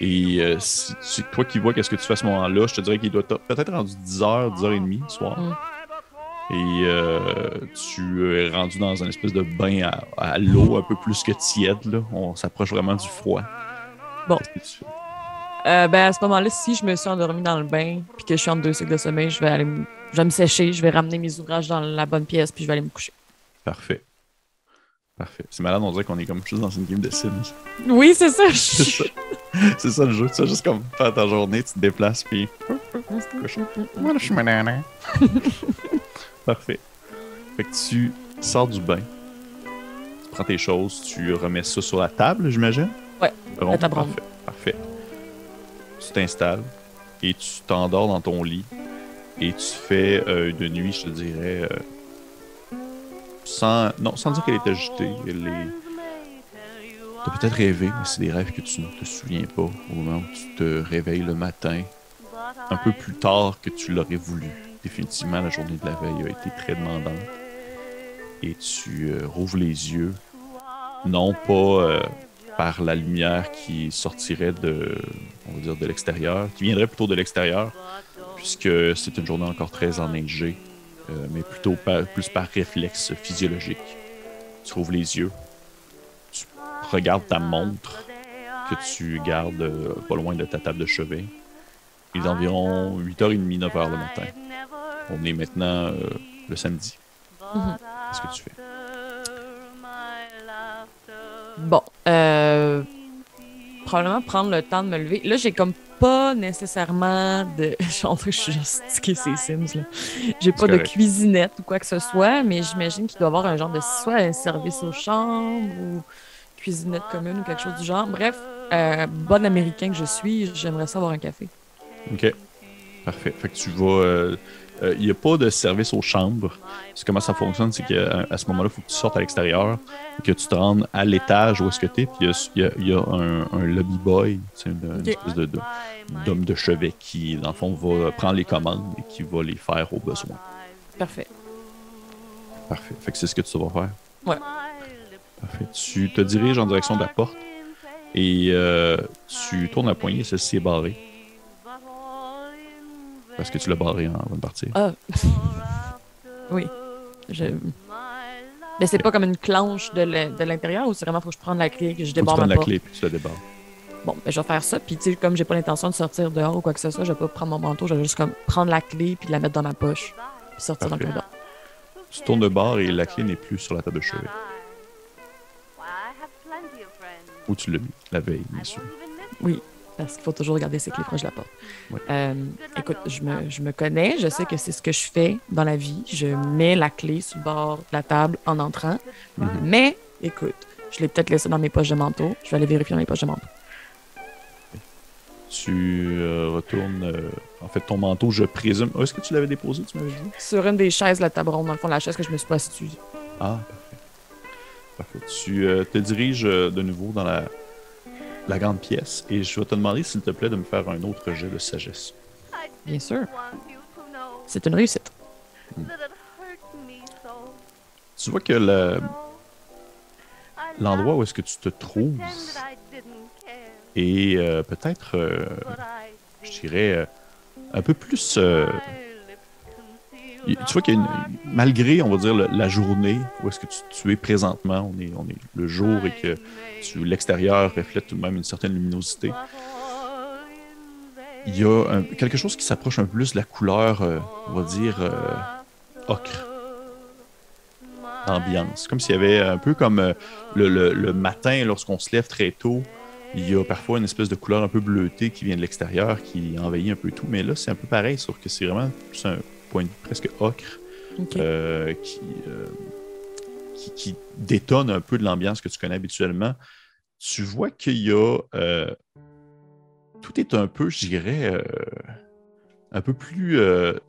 Et euh, si c'est toi qui vois qu'est-ce que tu fais à ce moment-là, je te dirais qu'il doit être peut-être rendu 10h, 10h30 le soir. Mm. Et euh, tu es rendu dans un espèce de bain à, à l'eau un peu plus que tiède. Là. On s'approche vraiment du froid. Bon. Qu'est-ce que tu fais? Euh, ben, à ce moment-là, si je me suis endormie dans le bain puis que je suis en deux cycles de sommeil, je vais aller me... je vais me sécher, je vais ramener mes ouvrages dans la bonne pièce puis je vais aller me coucher. Parfait. Parfait. C'est malade, on dirait qu'on est comme juste dans une game de Sims. Oui, c'est ça. C'est ça. Le jeu. Tu sais, juste comme faire ta journée, tu te déplaces, puis. Moi, je suis. Parfait. Fait que tu sors du bain, tu prends tes choses, tu remets ça sur la table, j'imagine? Ouais, Rond, la table. Parfait. Parfait. Tu t'installes et tu t'endors dans ton lit et tu fais euh, une nuit, je te dirais, euh, sans, non, sans dire qu'elle est agitée. Elle est... Peut-être rêvé, mais c'est des rêves que tu ne te souviens pas au moment où tu te réveilles le matin, un peu plus tard que tu l'aurais voulu. Définitivement, la journée de la veille a été très demandante. Et tu euh, rouvres les yeux, non pas euh, par la lumière qui sortirait de, on va dire, de l'extérieur, qui viendrait plutôt de l'extérieur, puisque c'est une journée encore très enneigée, euh, mais plutôt par- plus par réflexe physiologique. Tu rouvres les yeux, tu regardes ta montre que tu gardes euh, pas loin de ta table de chevet. Il est environ 8h30, 9h le matin. On est maintenant euh, le samedi. Mhm. Qu'est-ce que tu fais? Bon, euh, probablement prendre le temps de me lever. Là, j'ai comme pas nécessairement de. Je suis en train de sticker ces Sims, là. J'ai pas de correct. cuisinette ou quoi que ce soit, mais j'imagine qu'il doit y avoir un genre de. soit un service aux chambres ou cuisinette commune ou quelque chose du genre. Bref, euh, bon américain que je suis, j'aimerais ça avoir un café. OK. Parfait. Fait que tu vas. euh, Il n'y a pas de service aux chambres. Comment ça fonctionne, c'est qu'à à ce moment-là, il faut que tu sortes à l'extérieur et que tu te rendes à l'étage où est-ce que tu es. Puis il y a, y un, un lobby boy, c'est une, espèce de, de- d'homme de chevet qui, dans le fond, va prendre les commandes et qui va les faire au besoin. Parfait. Parfait. Fait que c'est ce que tu vas faire? Ouais. Parfait. Tu te diriges en direction de la porte et euh, tu tournes la poignée, celle-ci est barrée. Parce que tu l'as barrée en bonne partie. Ah. oui. Je... Mais c'est pas comme une clenche de l'in- de l'intérieur ou c'est vraiment faut que je prenne la clé que je Faut que tu débarre ma la porte? clé puis tu la débarres. Bon, ben, je vais faire ça. Puis, tu sais, comme j'ai pas l'intention de sortir dehors ou quoi que ce soit, je vais pas prendre mon manteau. Je vais juste comme prendre la clé puis la mettre dans ma poche. Puis sortir dans le corridor. Tu tournes de bord et la clé n'est plus sur la table de chevet. Où tu l'as mis la veille, bien sûr. Oui, parce qu'il faut toujours garder ses clés proches de la porte. Ouais. Euh, écoute, je me, je me connais, je sais que c'est ce que je fais dans la vie. Je mets la clé sur le bord de la table en entrant. Mhm. Mais, écoute, je l'ai peut-être laissé dans mes poches de manteau. Je vais aller vérifier dans mes poches de manteau. Tu euh, retournes. euh, en fait, ton manteau, je présume. Où est-ce que tu l'avais déposé, tu m'avais dit? Sur une des chaises la table ronde, dans le fond, la chaise que je me suis pas située. Ah, parfait. Parfait. Tu te diriges de nouveau dans la, la grande pièce et je vais te demander, s'il te plaît, de me faire un autre jet de sagesse. Bien sûr. C'est une réussite. Tu vois que le- l'endroit où est-ce que tu te trouves est euh, peut-être, euh, je dirais, euh, un peu plus. Tu vois qu'il y a une, malgré, on va dire, la journée où est-ce que tu, es présentement, on est, on est le jour et que l'extérieur reflète tout de même une certaine luminosité. Il y a quelque chose qui s'approche un peu plus de la couleur, euh, on va dire, euh, ocre. Ambiance. Comme s'il y avait un peu comme euh, le, le- matin, lorsqu'on se lève très tôt, il y a parfois une espèce de couleur un peu bleutée qui vient de l'extérieur, qui envahit un peu tout. Mais là, c'est un peu pareil, sauf que c'est vraiment un point de vue presque ocre euh, qui, euh, qui, qui détonne un peu de l'ambiance que tu connais habituellement. Tu vois qu'il y a. euh, tout est un peu, je dirais, un peu plus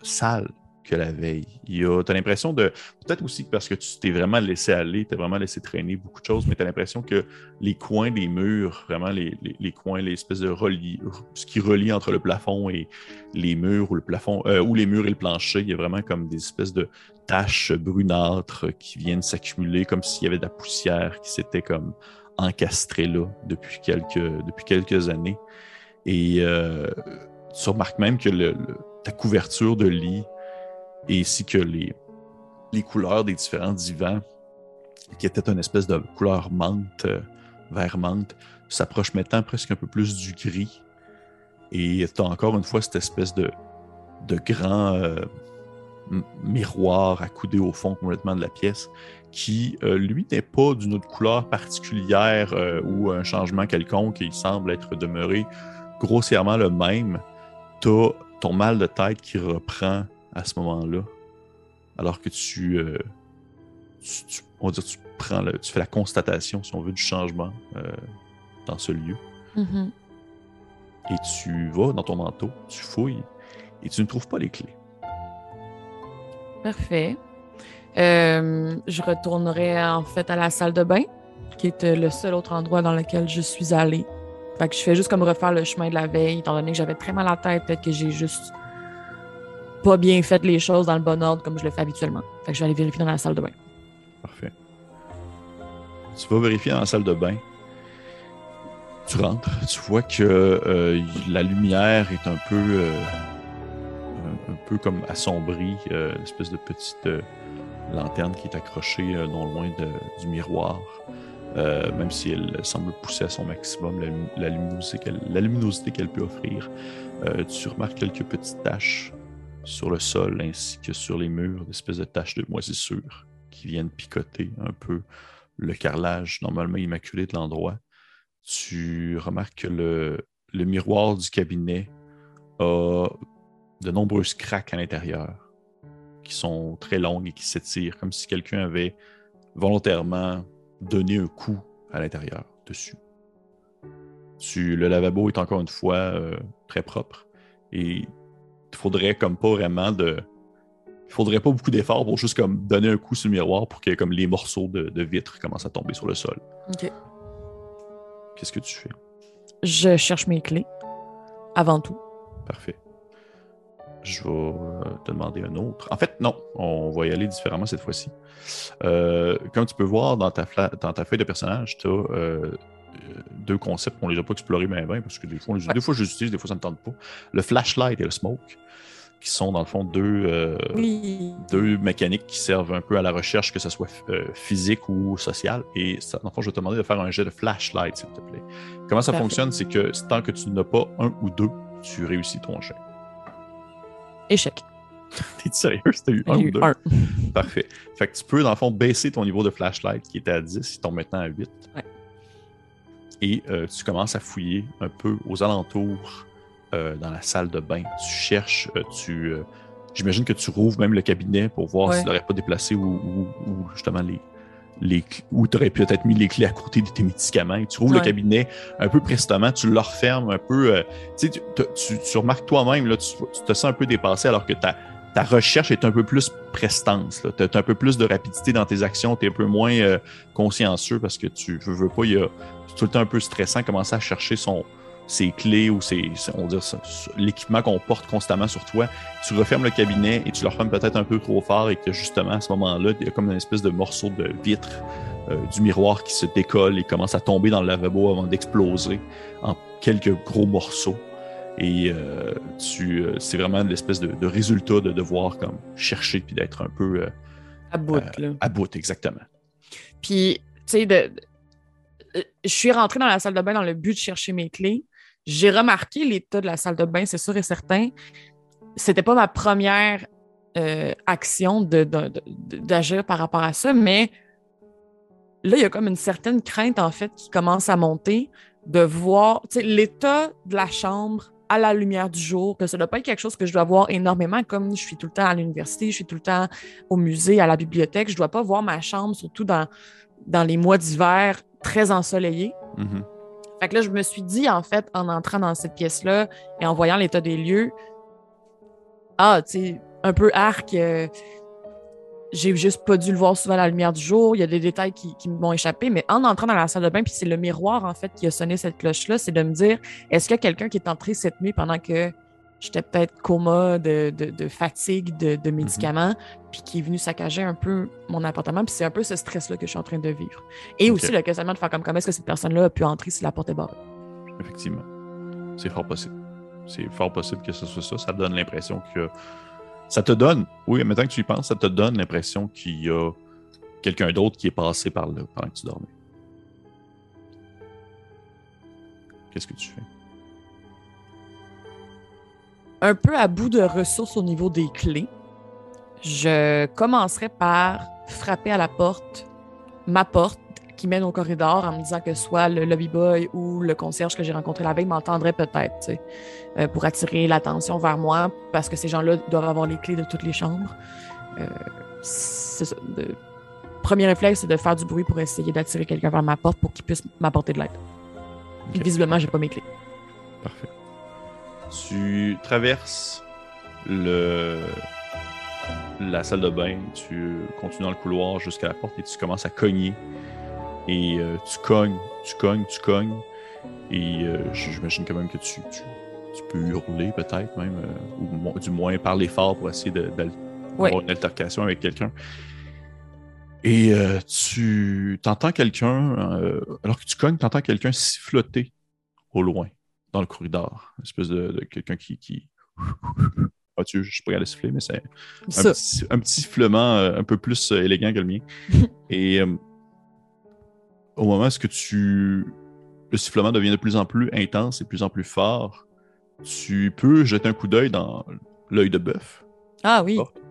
sale que la veille. Il y a, t'as l'impression de, peut-être aussi parce que tu t'es vraiment laissé aller, t'as vraiment laissé traîner beaucoup de choses, mais t'as l'impression que les coins des murs, vraiment les, les- coins, les espèces de relis, ce qui relie entre le plafond et les murs ou le plafond, euh, ou les murs et le plancher, il y a vraiment comme des espèces de taches brunâtres qui viennent s'accumuler comme s'il y avait de la poussière qui s'était comme encastrée là depuis quelques, depuis quelques années. Et euh, tu remarques même que le- ta couverture de lit ainsi que les, les couleurs des différents divans, qui étaient une espèce de couleur menthe, euh, vert menthe, s'approchent maintenant presque un peu plus du gris. Et tu as encore une fois cette espèce de, de grand euh, miroir accoudé au fond complètement de la pièce, qui, euh, lui, n'est pas d'une autre couleur particulière euh, ou un changement quelconque. Il semble être demeuré grossièrement le même. Tu as ton mal de tête qui reprend à ce moment-là, alors que tu, euh, tu- tu- on va dire, tu prends le- tu fais la constatation, si on veut, du changement euh, dans ce lieu. Mhm. Et tu vas dans ton manteau, tu fouilles, et tu ne trouves pas les clés. Parfait. Euh, je retournerai en fait à la salle de bain, qui est le seul autre endroit dans lequel je suis allée. Fait que je fais juste comme refaire le chemin de la veille, étant donné que j'avais très mal à la tête, peut-être que j'ai juste pas bien fait les choses dans le bon ordre comme je le fais habituellement. Fait je vais aller vérifier dans la salle de bain. Parfait. Tu vas vérifier dans la salle de bain. Tu rentres, tu vois que euh, la lumière est un peu, euh, un, peu comme assombrie, euh, une espèce de petite euh, lanterne qui est accrochée non loin du miroir. Même si elle semble pousser à son maximum la, lumi- la luminosité qu'elle peut offrir. Tu remarques quelques petites taches sur le sol ainsi que sur les murs, d'espèces de taches de moisissure qui viennent picoter un peu le carrelage normalement immaculé de l'endroit. Tu remarques que le, le miroir du cabinet a de nombreuses craques à l'intérieur qui sont très longues et qui s'étirent, comme si quelqu'un avait volontairement donné un coup à l'intérieur, dessus. Le lavabo est encore une fois euh, très propre et il faudrait comme pas vraiment de. Il faudrait pas beaucoup d'efforts pour juste comme donner un coup sur le miroir pour que comme les morceaux de, de vitre commencent à tomber sur le sol. OK. Qu'est-ce que tu fais? Je cherche mes clés, avant tout. Parfait. Je vais euh, te demander un autre. En fait, non, on va y aller différemment cette fois-ci. Euh, comme tu peux voir dans ta, dans ta feuille de personnage, tu as deux concepts qu'on ne les a pas explorés bien, bien parce que des fois, Ouais. des fois je les utilise, des fois ça ne me tente pas. Le flashlight et le smoke, qui sont dans le fond deux, euh, Oui. deux mécaniques qui servent un peu à la recherche, que ce soit euh, physique ou sociale. Et ça, dans le fond, je vais te demander de faire un jet de flashlight, s'il te plaît. Comment ça Parfait. fonctionne, c'est que tant que tu n'as pas un ou deux, tu réussis ton jet. Échec. T'es sérieux? T'as eu un ou deux? Parfait. Fait que tu peux, dans le fond, baisser ton niveau de flashlight qui était à 10, il tombe maintenant à 8. Ouais. Et euh, tu commences à fouiller un peu aux alentours euh, dans la salle de bain. Tu cherches, euh, tu. J'imagine que tu rouvres même le cabinet pour voir Ouais. s'il n'aurait pas déplacé ou, ou- ou justement les. Les, où tu aurais peut-être mis les clés à côté de tes médicaments. Et tu rouvres le cabinet un peu prestement, tu le refermes un peu. euh, tu sais, tu, tu- tu- tu remarques toi-même, là, tu, tu te sens un peu dépassé alors que ta, ta recherche est un peu plus prestance. Tu as, un peu plus de rapidité dans tes actions, tu es un peu moins euh, consciencieux parce que tu veux, veux pas, il y a tout le temps un peu stressant commencer à chercher son, ses clés ou ses, on l'équipement qu'on porte constamment sur toi. Tu refermes le cabinet et tu le refermes peut-être un peu trop fort et que justement à ce moment-là, il y a comme une espèce de morceau de vitre euh, du miroir qui se décolle et commence à tomber dans le lavabo avant d'exploser en quelques gros morceaux. Et euh, tu, euh, c'est vraiment l'espèce de, de résultat de devoir comme chercher puis d'être un peu euh, À bout, là. à bout, exactement. Puis, tu sais, de... je suis rentrée dans la salle de bain dans le but de chercher mes clés. J'ai remarqué l'état de la salle de bain, c'est sûr et certain. C'était pas ma première action d'agir par rapport à ça, mais là, il y a comme une certaine crainte, en fait, qui commence à monter de voir, l'état de la chambre à la lumière du jour, que ça ne doit pas être quelque chose que je dois voir énormément, comme je suis tout le temps à l'université, je suis tout le temps au musée, à la bibliothèque. Je ne dois pas voir ma chambre, surtout dans, dans les mois d'hiver très ensoleillés. Mhm. Fait que là, je me suis dit, en fait, en entrant dans cette pièce-là et en voyant l'état des lieux, ah, tu sais, un peu arc, euh, j'ai juste pas dû le voir souvent à la lumière du jour. Il y a des détails qui, qui m'ont échappé, mais en entrant dans la salle de bain, puis c'est le miroir, en fait, qui a sonné cette cloche-là, c'est de me dire, est-ce qu'il y a quelqu'un qui est entré cette nuit pendant que j'étais peut-être coma de, de- de fatigue, de, de médicaments, puis qui est venu saccager un peu mon appartement, puis c'est un peu ce stress-là que je suis en train de vivre. Et aussi le questionnement de faire comme comment est-ce que cette personne-là a pu entrer si la porte est barrée? Effectivement. C'est fort possible. C'est fort possible que ce soit ça. Ça donne l'impression que. Ça te donne, oui, maintenant que tu y penses, ça te donne l'impression qu'il y a quelqu'un d'autre qui est passé par là pendant que tu dormais. Qu'est-ce que tu fais? un peu à bout de ressources au niveau des clés, je commencerai par frapper à la porte, ma porte qui mène au corridor en me disant que soit le lobby boy ou le concierge que j'ai rencontré la veille m'entendrait peut-être, euh, pour attirer l'attention vers moi parce que ces gens-là doivent avoir les clés de toutes les chambres. Euh, ça. Le premier réflexe, c'est de faire du bruit pour essayer d'attirer quelqu'un vers ma porte pour qu'il puisse m'apporter de l'aide. Ok. Visiblement, j'ai pas mes clés. Parfait. Tu traverses le la salle de bain, tu continues dans le couloir jusqu'à la porte et tu commences à cogner. Et euh, tu cognes, tu cognes, tu cognes. Et euh, j'imagine quand même que tu, tu, tu peux hurler peut-être même, euh, ou du moins parler fort pour essayer d'avoir une altercation avec quelqu'un. Et euh, tu entends quelqu'un, euh, alors que tu cognes, tu entends quelqu'un siffloter au loin, dans le corridor. Une espèce de, de quelqu'un qui. qui... Ah, tu, je sais pas siffler, mais c'est un un petit sifflement euh, un peu plus euh, élégant que le mien. Et euh, au moment où que tu. Le sifflement devient de plus en plus intense et de plus en plus fort, tu peux jeter un coup d'œil dans l'œil de bœuf Ah oui. porte.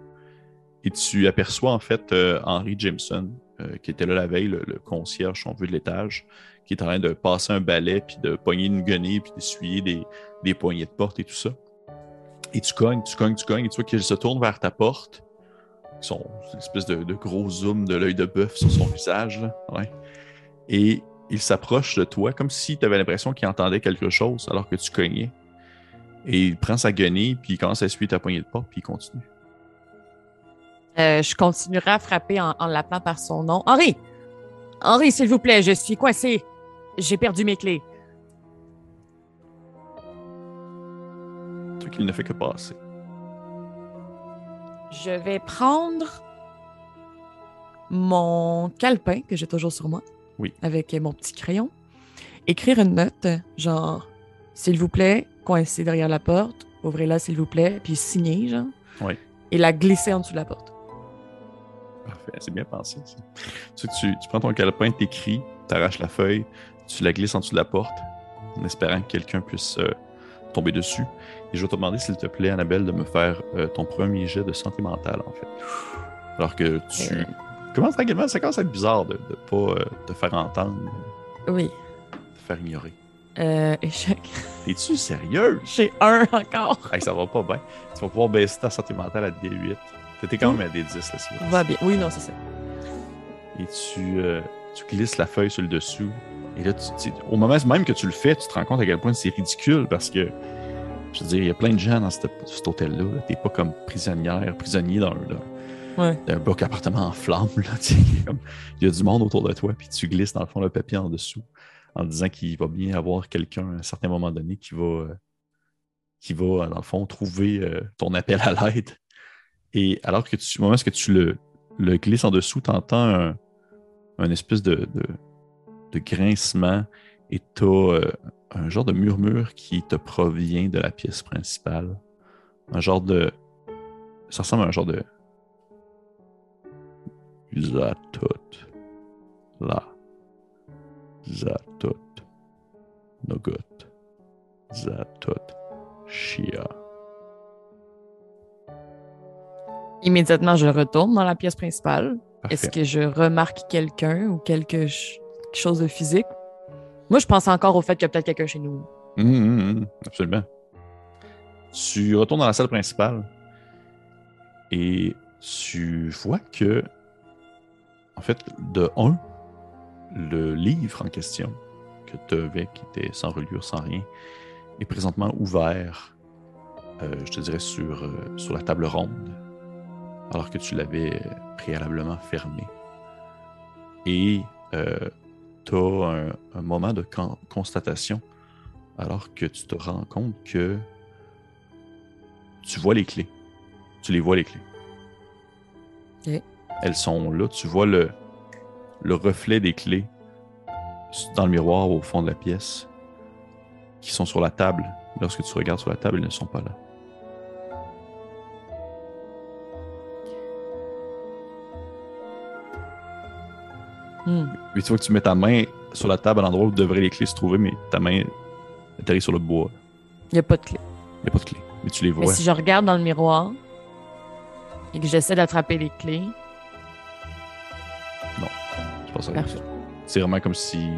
et tu aperçois en fait euh, Henry Jameson, euh, qui était là la veille, le, le concierge, on veut, de l'étage, qui est en train de passer un balai, puis de pogner une guenille, puis d'essuyer des, des poignées de porte et tout ça. Et tu cognes, tu cognes, tu cognes, et tu vois qu'il se tourne vers ta porte. Son une espèce de, de gros zoom de l'œil de bœuf sur son visage. Là. Ouais. Et il s'approche de toi comme si tu avais l'impression qu'il entendait quelque chose alors que tu cognais. Et il prend sa guenille, puis il commence à essuyer ta poignée de porte, puis il continue. Euh, je continuerai à frapper en, en l'appelant par son nom. Henri! Henri, s'il vous plaît, je suis coincé. J'ai perdu mes clés. Tu vois qu'il ne fait que passer. Je vais prendre mon calepin que j'ai toujours sur moi. Oui. Avec mon petit crayon. Écrire une note, genre, s'il vous plaît, coincé derrière la porte, ouvrez-la s'il vous plaît, puis signer, genre. Oui. Et la glisser en dessous de la porte. Parfait, c'est bien pensé. ça. Tu, tu, tu prends ton calepin, t'écris, t'arraches la feuille, tu la glisses en dessous de la porte, en espérant que quelqu'un puisse euh, tomber dessus. Et je vais te demander, s'il te plaît, Annabelle, de me faire euh, ton premier jet de santé mentale, en fait. Alors que tu Commences tranquillement, ça commence à être bizarre de ne pas euh, te faire entendre, Oui. te faire ignorer. Euh, échec. Es-tu sérieux? J'ai un encore. Hey, ça va pas bien. Tu vas pouvoir baisser ta santé mentale à D8. T'étais quand même à D10 là, Sylvain. Va bien. Oui, non, c'est ça. Et tu, euh, tu glisses la feuille sur le dessous. Et là, tu, tu- au moment même que tu le fais, tu te rends compte à quel point c'est ridicule parce que, je veux dire, il y a plein de gens dans cette- cet hôtel-là. là. T'es pas comme prisonnière, prisonnier dans, dans- Ouais. d'un bloc appartement en flammes. Là. Il y a du monde autour de toi, puis tu glisses dans le fond le papier en dessous en disant qu'il va bien avoir quelqu'un à un certain moment donné qui va, euh, qui va dans le fond, trouver euh, ton appel à l'aide. Et alors que tu, au moment où tu le, le glisses en dessous, tu entends un, un espèce de, de, de grincement et tu as un genre de murmure qui te provient de la pièce principale. Un genre de. Ça ressemble à un genre de. Zatot. Là. Zatot. Nogot. Zatot. Shia. Immédiatement, je retourne dans la pièce principale. Est-ce que je remarque quelqu'un ou quelque ch- quelque chose de physique? Moi, je pense encore au fait qu'il y a peut-être quelqu'un chez nous. Hum, hum, hum, absolument. Tu retournes dans la salle principale et tu vois que, en fait, de un, le livre en question que tu avais, qui était sans reliure, sans rien, est présentement ouvert, euh, je te dirais, sur, euh, sur la table ronde, alors que tu l'avais euh, préalablement fermé. Et tu as un, moment de con- constatation alors que tu te rends compte que tu vois les clés. Tu les vois, les clés. Elles sont là. Tu vois le, le reflet des clés dans le miroir au fond de la pièce qui sont sur la table. Lorsque tu regardes sur la table, elles ne sont pas là. Hmm. Mais tu vois que tu mets ta main sur la table à l'endroit où devraient les clés se trouver, mais ta main atterrit sur le bois. Il n'y a pas de clé. Il n'y a pas de clés, mais tu les Mais vois. si je regarde dans le miroir et que j'essaie d'attraper les clés, C'est vraiment comme si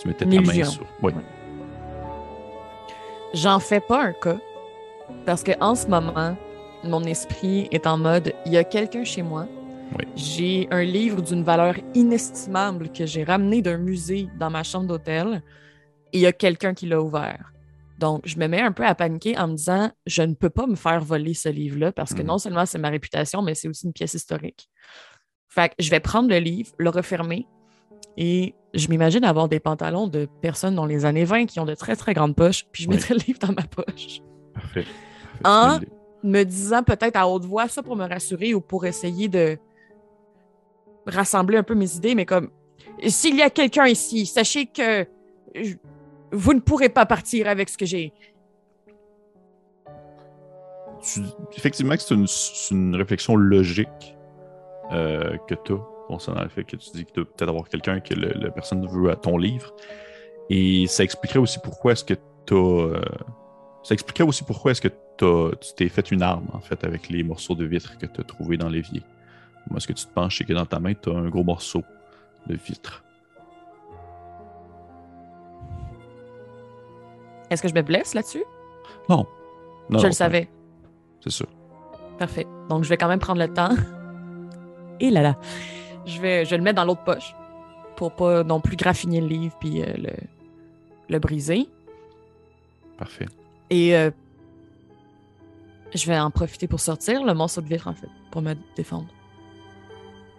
tu mettais ta main sur. Oui. Ouais. j'en fais pas un cas parce que en ce moment, mon esprit est en mode il y a quelqu'un chez moi. Oui. J'ai un livre d'une valeur inestimable que j'ai ramené d'un musée dans ma chambre d'hôtel et il y a quelqu'un qui l'a ouvert. Donc, je me mets un peu à paniquer en me disant je ne peux pas me faire voler ce livre-là parce que Mhm. non seulement c'est ma réputation, mais c'est aussi une pièce historique. Fait que je vais prendre le livre, le refermer et je m'imagine avoir des pantalons de personnes dans les années 20 qui ont de très très grandes poches, puis je Oui. mettrai le livre dans ma poche Parfait. Mets me disant peut-être à haute voix ça pour me rassurer ou pour essayer de rassembler un peu mes idées, mais comme s'il y a quelqu'un ici, sachez que je- vous ne pourrez pas partir avec ce que j'ai. tu- effectivement que c'est une, c'est une réflexion logique euh, que tu as concernant le fait que tu dis que tu dois peut-être avoir quelqu'un que le- la personne veut à ton livre. Et ça expliquerait aussi pourquoi est-ce que tu as. ça expliquerait aussi pourquoi est-ce que tu t'es fait une arme, en fait, avec les morceaux de vitre que tu as trouvés dans l'évier. Moi, ce que tu te penches, c'est que dans ta main, tu as un gros morceau de vitre? Est-ce que je me blesse là-dessus? Non. Non, je non, le savais. C'est sûr. Parfait. Donc, je vais quand même prendre le temps. Et là là. Je vais, je vais le mettre dans l'autre poche pour pas non plus graffiner le livre puis euh, le, le briser. Parfait. Et euh, je vais en profiter pour sortir le morceau de vitre, en fait, pour me défendre.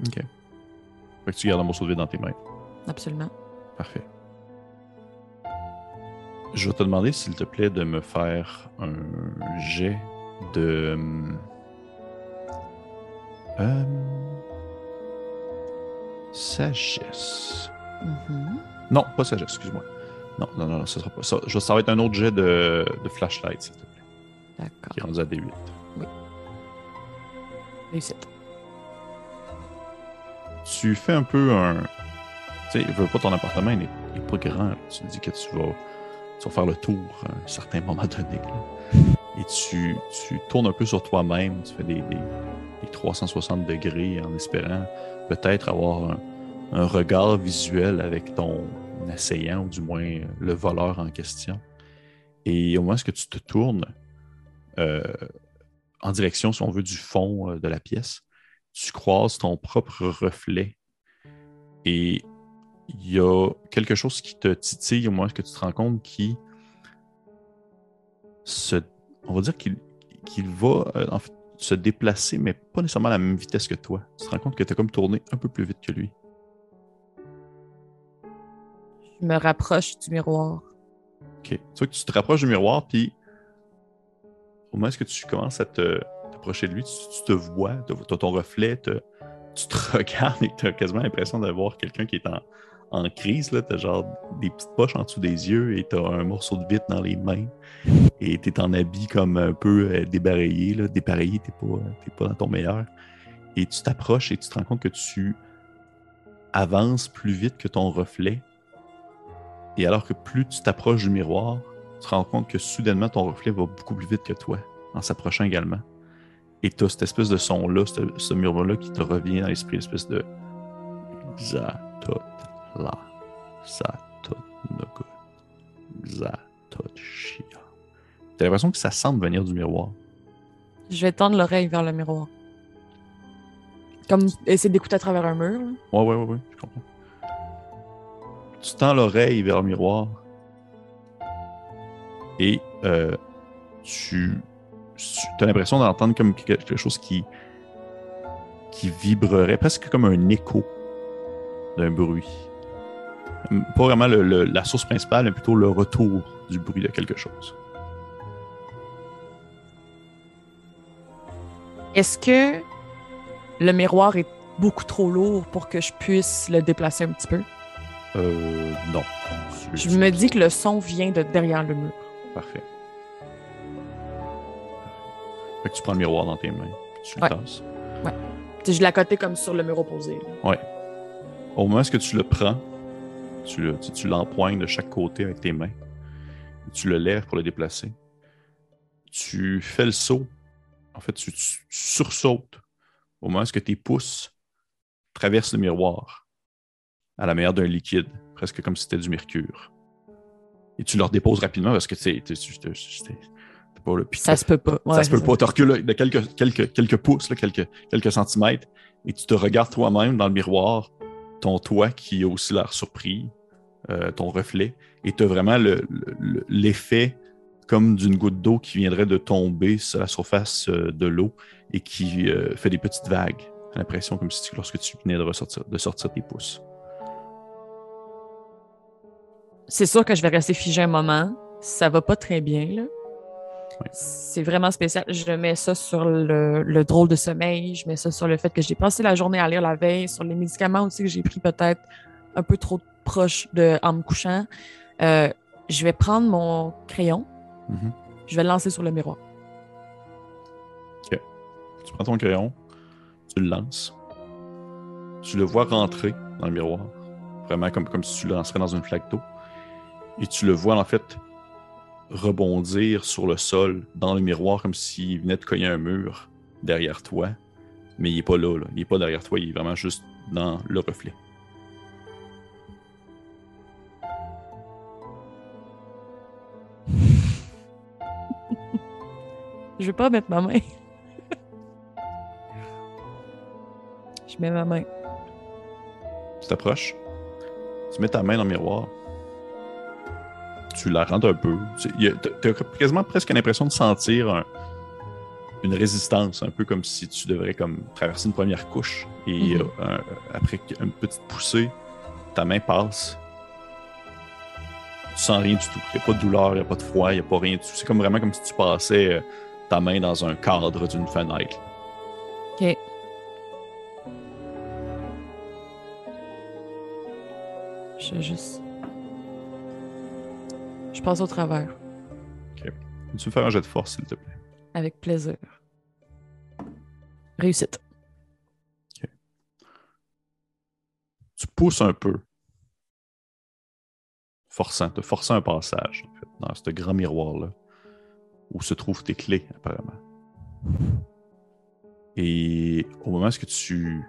OK. Fait que tu gardes un morceau de vitre dans tes mains. Absolument. Parfait. Je vais te demander, s'il te plaît, de me faire un jet de. euh, sagesse. Mhm. Non, pas sagesse, excuse-moi. Non, non, non, ça sera pas ça. Ça va être un autre jet de, de flashlight, s'il te plaît, D'accord. qui est rendu à D8. Réussite. Tu fais un peu un. Tu sais, veux pas ton appartement, il est pas grand. Tu dis que tu vas tu vas faire le tour à un certain moment donné. Et tu, tu tournes un peu sur toi-même, tu fais des, des, 360 degrés en espérant peut-être avoir un, regard visuel avec ton assaillant, ou du moins le voleur en question. Et au moment où tu te tournes euh, en direction, si on veut, du fond euh, de la pièce, tu croises ton propre reflet. Et il y a quelque chose qui te titille au moment où tu te rends compte qui se, on va dire qu'il va euh, se déplacer, mais pas nécessairement à la même vitesse que toi. Tu te rends compte que tu as comme tourné un peu plus vite que lui. Je me rapproche du miroir. Ok. Tu vois que tu te rapproches du miroir, puis au moment où tu commences à t'approcher de lui, tu, te vois, tu as ton reflet, tu te regardes et tu as quasiment l'impression d'avoir quelqu'un qui est en, en crise. Tu as genre des petites poches en dessous des yeux et tu as un morceau de vitre dans les mains. Et tu es en habit comme un peu euh. Là. Dépareillé, tu n'es pas, pas dans ton meilleur. Et tu t'approches et tu te rends compte que tu avances plus vite que ton reflet. Et alors que plus tu t'approches du miroir, tu te rends compte que soudainement ton reflet va beaucoup plus vite que toi en s'approchant également. Et tu as cette espèce de son-là, ce, ce murmure-là qui te revient dans l'esprit, espèce de Zatot la. T'as l'impression que ça semble venir du miroir. Je vais tendre l'oreille vers le miroir. Comme essayer d'écouter à travers un mur. Ouais, ouais, ouais, ouais, je comprends. Tu tends l'oreille vers le miroir et euh, tu, as l'impression d'entendre comme quelque chose qui, qui vibrerait, presque comme un écho d'un bruit. Pas vraiment la source principale, mais plutôt le retour du bruit de quelque chose. Est-ce que le miroir est beaucoup trop lourd pour que je puisse le déplacer un petit peu? Euh, non. Je me dis que le son vient de derrière le mur. Parfait. Fait que tu prends le miroir dans tes mains, tu le ouais. tasses. Ouais. je l'ai à côté comme sur le mur opposé. Ouais. Au moment où tu le prends, tu, le, tu, l'empoignes de chaque côté avec tes mains. Tu le lèves pour le déplacer. Tu fais le saut. En fait, tu, tu sursautes au moment où tes pouces traversent le miroir à la manière d'un liquide, presque comme si c'était du mercure et tu leur déposes rapidement parce que c'est pas le Ça se peut pas. ça se peut pas. Tu recules de quelques, quelques, quelques pouces, quelques, quelques centimètres, et tu te regardes toi-même dans le miroir, ton toit qui a aussi l'air surpris, euh, ton reflet, et tu as vraiment l'effet comme d'une goutte d'eau qui viendrait de tomber sur la surface euh, de l'eau et qui euh, fait des petites vagues. l'impression comme si lorsque tu venais de, ressortir, de sortir tes pouces c'est sûr que je vais rester figé un moment. Ça va pas très bien, là. C'est vraiment spécial. Je mets ça sur le, drôle de sommeil. Je mets ça sur le fait que j'ai passé la journée à lire la veille, sur les médicaments aussi que j'ai pris peut-être un peu trop proche de, en me couchant. Euh, je vais prendre mon crayon. Mm-hmm. Je vais le lancer sur le miroir. OK. Tu prends ton crayon, tu le lances. Tu le vois rentrer dans le miroir. Vraiment comme, comme si tu le lancerais dans une flaque d'eau et tu le vois en fait rebondir sur le sol dans le miroir comme s'il venait de cogner un mur derrière toi. Mais il n'est pas là, il n'est pas derrière toi, il est vraiment juste dans le reflet. Je vais pas mettre ma main. Je mets ma main. Tu t'approches. Tu mets ta main dans le miroir tu la rentres un peu. Tu as quasiment presque l'impression de sentir une résistance, un peu comme si tu devrais comme traverser une première couche. Et mhm. euh, après une petite poussée, ta main passe. Tu sens rien du tout. Il n'y a pas de douleur, il n'y a pas de froid, il n'y a pas rien du tout. C'est comme vraiment comme si tu passais euh, ta main dans un cadre d'une fenêtre. OK. Je juste je passe au travers. Ok. Tu me faire un jet de force, s'il te plaît? Avec plaisir. Réussite. Ok. Tu pousses un peu. Forçant, te forçant un passage, en fait. dans ce grand miroir-là, où se trouvent tes clés, apparemment. Et au moment où tu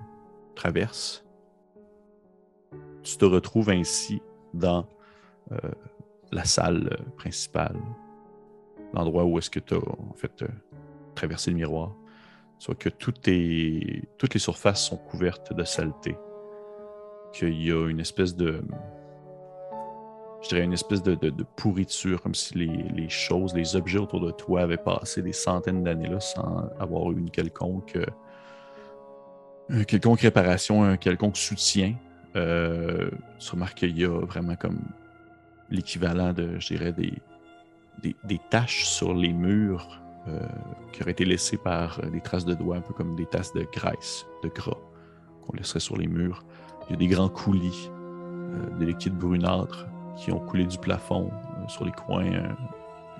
traverses, tu te retrouves ainsi dans euh, la salle principale, l'endroit où est-ce que tu as en fait euh, traversé le miroir. Soit que toutes les surfaces sont couvertes de saleté, qu'il y a une espèce de, je dirais une espèce de, pourriture, comme si les, choses, les objets autour de toi avaient passé des centaines d'années là sans avoir eu une quelconque, euh, quelconque réparation, un quelconque soutien. Euh, tu remarques qu'il y a vraiment comme l'équivalent de, je dirais, des, des, taches sur les murs euh, qui auraient été laissées par des traces de doigts, un peu comme des tasses de graisse, de gras, qu'on laisserait sur les murs. Il y a des grands coulis de liquide brunâtre qui ont coulé du plafond euh, sur les coins, euh,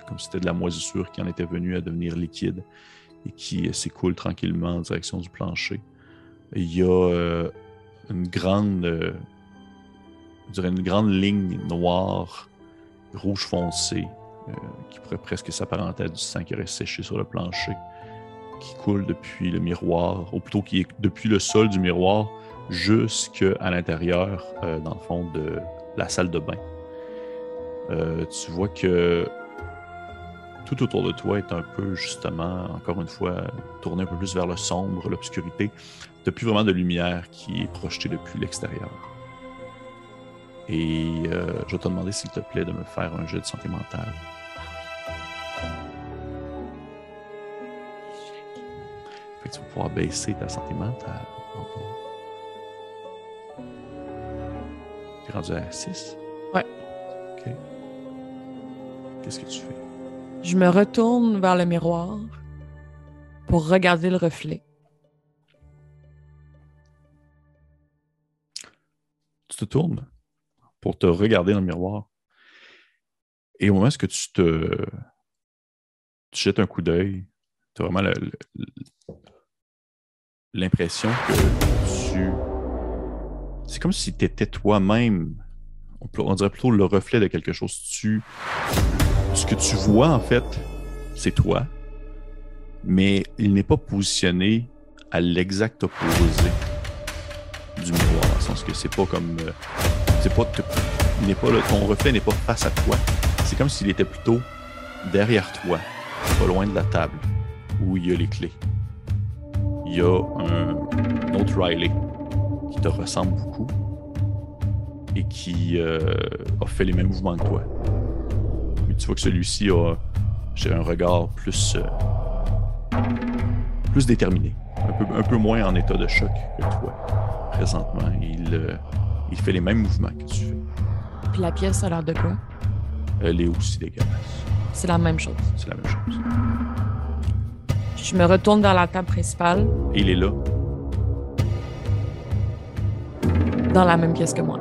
comme si c'était de la moisissure qui en était venue à devenir liquide et qui euh, s'écoule tranquillement en direction du plancher. il y a une grande, je une grande ligne noire, rouge foncé, qui pourrait presque s'apparenter à du sang qui aurait séché sur le plancher, qui coule depuis le miroir, ou plutôt qui est depuis le sol du miroir jusqu'à l'intérieur, dans le fond, de la salle de bain. Euh, tu vois que tout autour de toi est un peu, justement, encore une fois, tourné un peu plus vers le sombre, l'obscurité. Tu n'as plus vraiment de lumière qui est projetée depuis l'extérieur. Et euh, je vais te demander, s'il te plaît, de me faire un jeu de santé mentale. Fait que tu vas pouvoir baisser ta santé mentale. Tu es rendu à 6? Ouais. OK. Qu'est-ce que tu fais? Je me retourne vers le miroir pour regarder le reflet. Tu te tournes pour te regarder dans le miroir. Et au moment où tu te tu jettes un coup d'œil, tu as vraiment l'impression que tu. C'est comme si tu étais toi-même. On, dirait plutôt le reflet de quelque chose. Tu ce que tu vois, en fait, c'est toi, mais il n'est pas positionné à l'exact opposé du miroir, dans le sens que c'est pas comme. Euh, c'est pas. n'est pas ton reflet n'est pas face à toi. C'est comme s'il était plutôt derrière toi, pas loin de la table, où il y a les clés. Il y a un, autre Riley qui te ressemble beaucoup et qui euh, a fait les mêmes mouvements que toi tu vois que celui-ci a un regard plus, euh, plus déterminé, un peu, moins en état de choc que toi. Présentement, il, euh, il fait les mêmes mouvements que tu fais. Puis la pièce a l'air de quoi? Elle est aussi dégueulasse. C'est la même chose. C'est la même chose. Je me retourne vers la table principale. Et il est là. Dans la même pièce que moi.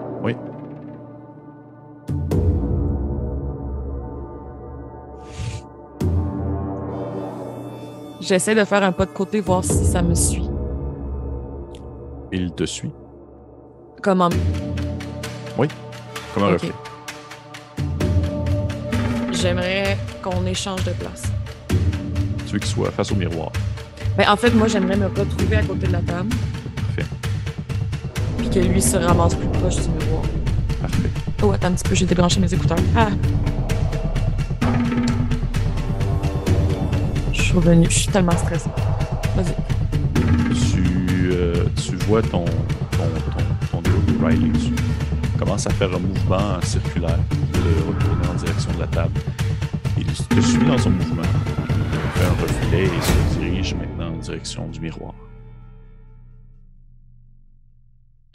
J'essaie de faire un pas de côté, voir si ça me suit. Il te suit? Comment? Oui, comme un reflet? J'aimerais qu'on échange de place. Tu veux qu'il soit face au miroir? Ben, en fait, moi, j'aimerais me retrouver à côté de la table. Parfait. Puis que lui se ramasse plus proche du miroir. Parfait. Oh, attends un petit peu, j'ai débranché mes écouteurs. Ah! Je suis tellement stressée. Vas-y. Tu, euh, tu vois ton, ton, ton, ton Riley. Tu commences à faire un mouvement circulaire de retourner en direction de la table. Il te suit dans son mouvement. Il fait un reflet et se dirige maintenant en direction du miroir.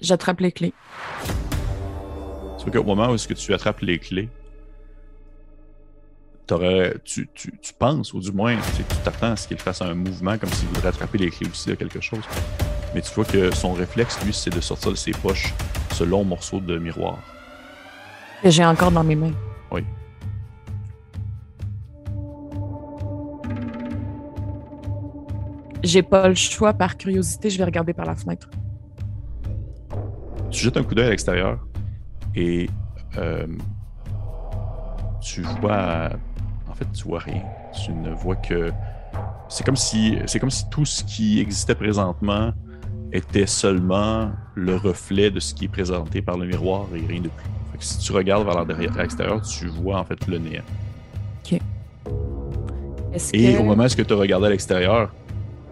J'attrape les clés. Vois qu'au moment où est-ce que tu attrapes les clés, tu, tu, tu, penses, ou du moins, tu t'attends à ce qu'il fasse un mouvement comme s'il voudrait attraper les clés aussi de quelque chose. Mais tu vois que son réflexe, lui, c'est de sortir de ses poches ce long morceau de miroir. Que j'ai encore dans mes mains. Oui. J'ai pas le choix, par curiosité, je vais regarder par la fenêtre. Tu jettes un coup d'œil à l'extérieur et euh, tu vois. En fait, tu vois rien. Tu ne vois que. C'est comme si. C'est comme si tout ce qui existait présentement était seulement le reflet de ce qui est présenté par le miroir et rien de plus. Fait que si tu regardes vers l'extérieur, tu vois en fait le néant. OK. Et que... au moment où tu as regardé à l'extérieur,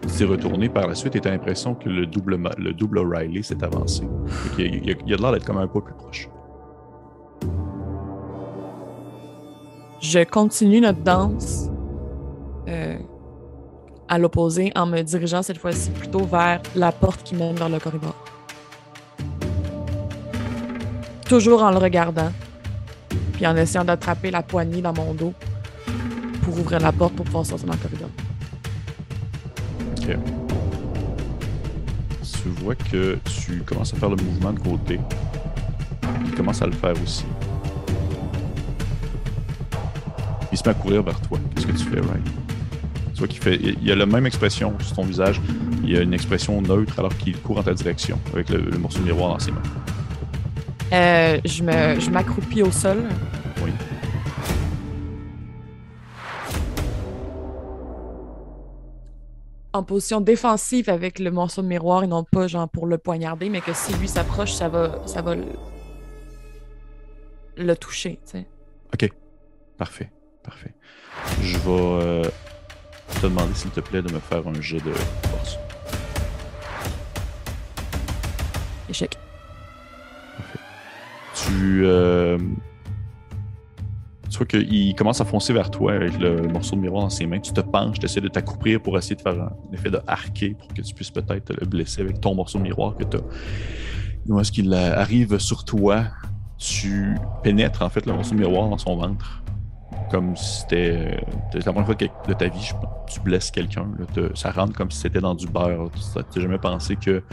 tu t'es retourné par la suite et tu as l'impression que le double, le double O'Reilly s'est avancé. Il y a, il y a de l'air d'être comme un peu plus proche. Je continue notre danse euh, à l'opposé en me dirigeant cette fois-ci plutôt vers la porte qui mène vers le corridor. Toujours en le regardant, puis en essayant d'attraper la poignée dans mon dos pour ouvrir la porte pour pouvoir sortir dans le corridor. Ok. Tu vois que tu commences à faire le mouvement de côté. Il commence à le faire aussi. Il se met à courir vers toi. Qu'est-ce que tu fais, Ryan? Tu vois qu'il fait. Il y a la même expression sur ton visage. Il y a une expression neutre alors qu'il court en ta direction avec le, le morceau de miroir dans ses mains. Euh, je me, je m'accroupis au sol. Oui. en position défensive avec le morceau de miroir et non pas genre pour le poignarder, mais que si lui s'approche, ça va, ça va le, le toucher, tu sais. Ok. Parfait. Parfait. Je vais euh, te demander, s'il te plaît, de me faire un jet de force. Échec. tu, euh, tu vois qu'il commence à foncer vers toi avec le morceau de miroir dans ses mains. Tu te penches, tu essaies de t'accouplir pour essayer de faire un effet de arquer pour que tu puisses peut-être le blesser avec ton morceau de miroir que tu as. Est-ce qu'il arrive sur toi? Tu pénètres en fait le morceau de miroir dans son ventre? Comme si c'était euh, la première fois que- de ta vie, je pense, tu blesses quelqu'un. Ça rentre comme si c'était dans du beurre. Tu n'as jamais pensé que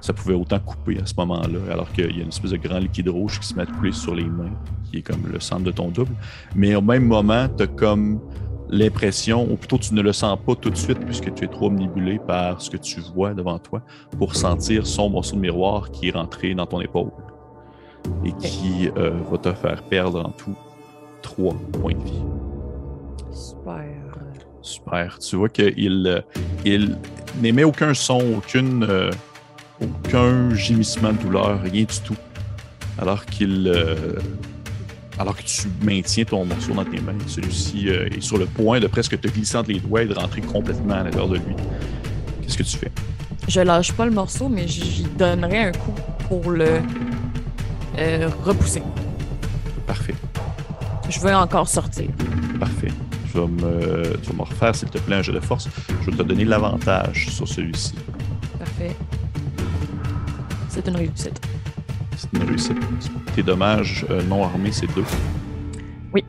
ça pouvait autant couper à ce moment-là, alors qu'il y a une espèce de grand liquide rouge qui se met à couler sur les mains, qui est comme le centre de ton double. Mais au même moment, tu as comme l'impression, ou plutôt tu ne le sens pas tout de suite, puisque tu es trop omnibulé par ce que tu vois devant toi, pour sentir son morceau de miroir qui est rentré dans ton épaule et qui euh, va te faire perdre en tout trois points de vie. Super. Super. Tu vois qu'il euh, il n'émet aucun son, aucune, euh, aucun gémissement de douleur, rien du tout. Alors qu'il. euh, alors que tu maintiens ton morceau dans tes mains, celui-ci euh, est sur le point de presque te glisser entre les doigts et de rentrer complètement à l'intérieur de lui. Qu'est-ce que tu fais? Je lâche pas le morceau, mais j'y donnerai un coup pour le repousser. Parfait. Je veux encore sortir. Parfait. Je vais me, tu vas me refaire, s'il te plaît, un jeu de force. Je vais te donner l'avantage sur celui-ci. Parfait. C'est une réussite. C'est une réussite. Tes dommages euh, non armés, c'est deux. Oui.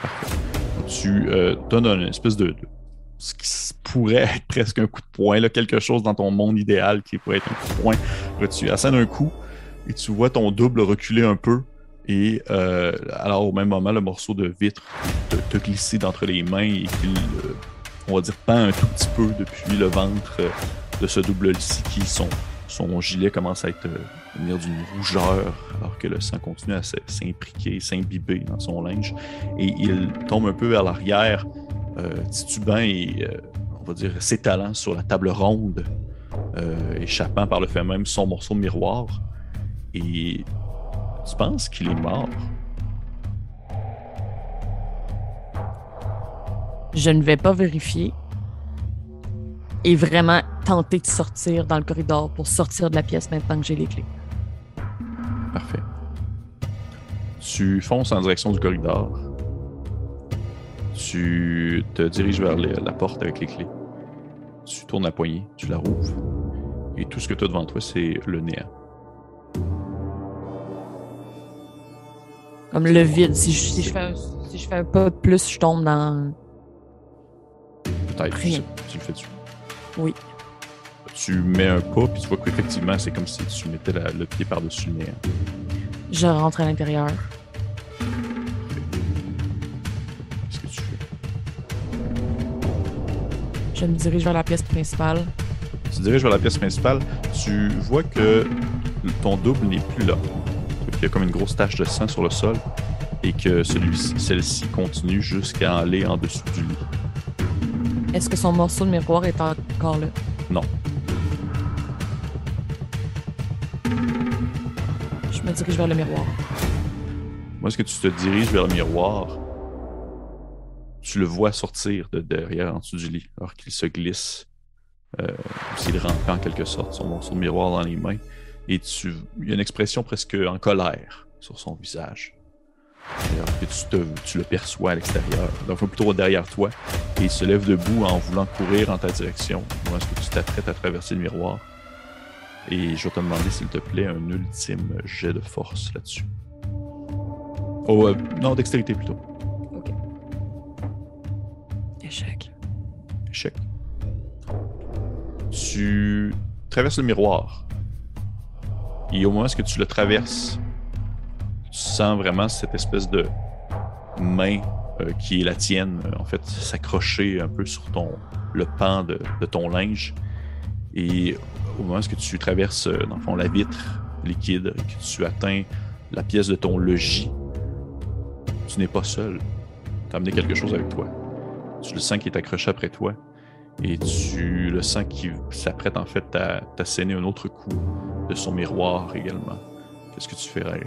Parfait. Tu euh, donnes une espèce de, de- Ce qui pourrait être presque un coup de poing, là, quelque chose dans ton monde idéal qui pourrait être un coup de poing. Là, tu assènes un coup et tu vois ton double reculer un peu. Et euh, alors, au même moment, le morceau de vitre te, te glisser d'entre les mains et qu'il, euh, on va dire, pend un tout petit peu depuis le ventre euh, de ce double-ci qui, son, son gilet commence à être devenir d'une rougeur alors que le sang continue à s- s'impriquer, s'imbiber dans son linge. Et il tombe un peu vers l'arrière, titubant et, on va dire, s'étalant sur la table ronde, échappant par le fait même son morceau de miroir. Et tu penses qu'il est mort? Je ne vais pas vérifier. Et vraiment tenter de sortir dans le corridor pour sortir de la pièce maintenant que j'ai les clés. Parfait. Tu fonces en direction du corridor. Tu te diriges vers la porte avec les clés. Tu tournes la poignée, tu la rouvres. Et tout ce que tu as devant toi, c'est le néant. Comme le vide. Si je, si je fais, un, si je fais un pas de plus, je tombe dans. Peut-être. Tu, tu le fais-tu? Oui. Tu mets un pas, puis tu vois qu'effectivement, c'est comme si tu mettais la- le pied par-dessus le néant. Je rentre à l'intérieur. Qu'est-ce que tu fais? Je me dirige vers la pièce principale. Tu te diriges vers la pièce principale. Tu vois que ton double n'est plus là. Il y a comme une grosse tache de sang sur le sol. et que celui-ci, celle-ci continue jusqu'à aller en dessous du lit. Est-ce que son morceau de miroir est encore là? Non. Je me dirige vers le miroir. Moi, est-ce que tu te diriges vers le miroir? Tu le vois sortir de derrière en dessous du lit alors qu'il se glisse. Euh, s'il rentre en quelque sorte son morceau de miroir dans les mains. Et tu, il y a une expression presque en colère sur son visage. Alors que tu, te- tu le perçois à l'extérieur, donc plutôt derrière toi, et il se lève debout en voulant courir en ta direction. Moi, est-ce que tu t'apprêtes à traverser le miroir? Et je vais te demander, s'il te plaît, un ultime jet de force là-dessus. Oh, euh, non, dextérité plutôt. Échec. Échec. Tu traverses le miroir. Et au moment où tu le traverses, tu sens vraiment cette espèce de main euh, qui est la tienne, euh, en fait, s'accrocher un peu sur ton, le pan de, ton linge. Et au moment où tu traverses, euh, dans le fond, la vitre liquide, que tu atteins la pièce de ton logis, tu n'es pas seul. Tu as amené quelque chose avec toi. Tu le sens qui est accroché après toi. Et tu le sens qui s'apprête en fait à t'asséner un autre coup de son miroir également. Qu'est-ce que tu fais, Ray?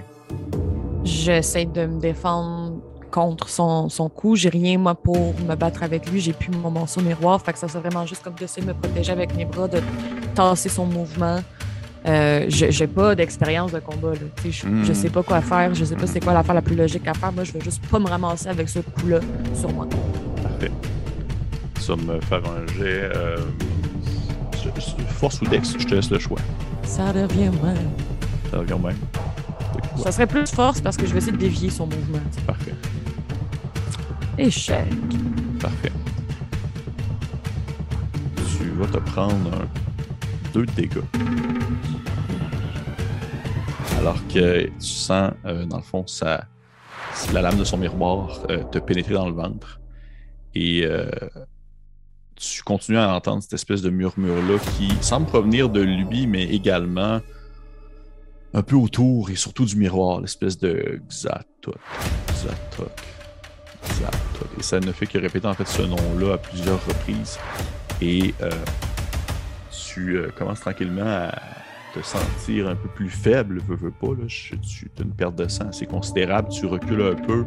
J'essaie de me défendre contre son, son coup. J'ai rien, moi, pour me battre avec lui. J'ai plus mon morceau miroir. Fait que ça, c'est vraiment juste comme d'essayer de me protéger avec mes bras, de tasser son mouvement. Euh, je- j'ai pas d'expérience de combat. Là. Je, Mm. je sais pas quoi faire. Je sais pas c'est quoi l'affaire la plus logique à faire. Moi, je veux juste pas me ramasser avec ce coup-là sur moi. Parfait. Vas me faire un jet. euh, force ou dex, je te laisse le choix. Ça devient mal. Ça revient au même. Ça serait plus force parce que je vais essayer de dévier son mouvement. Parfait. Échec. Parfait. Tu vas te prendre un... deux dégâts. Alors que tu sens, euh, dans le fond, ça, la lame de son miroir euh, te pénétrer dans le ventre. Et euh, tu continues à entendre cette espèce de murmure-là qui semble provenir de lui, mais également un peu autour et surtout du miroir, l'espèce de Xatok, Xatok, Xatok. Et ça ne fait que répéter en fait ce nom-là à plusieurs reprises. Et euh, tu euh, commences tranquillement à te sentir un peu plus faible, veux, pas. Là. Tu as une perte de sang assez considérable, tu recules un peu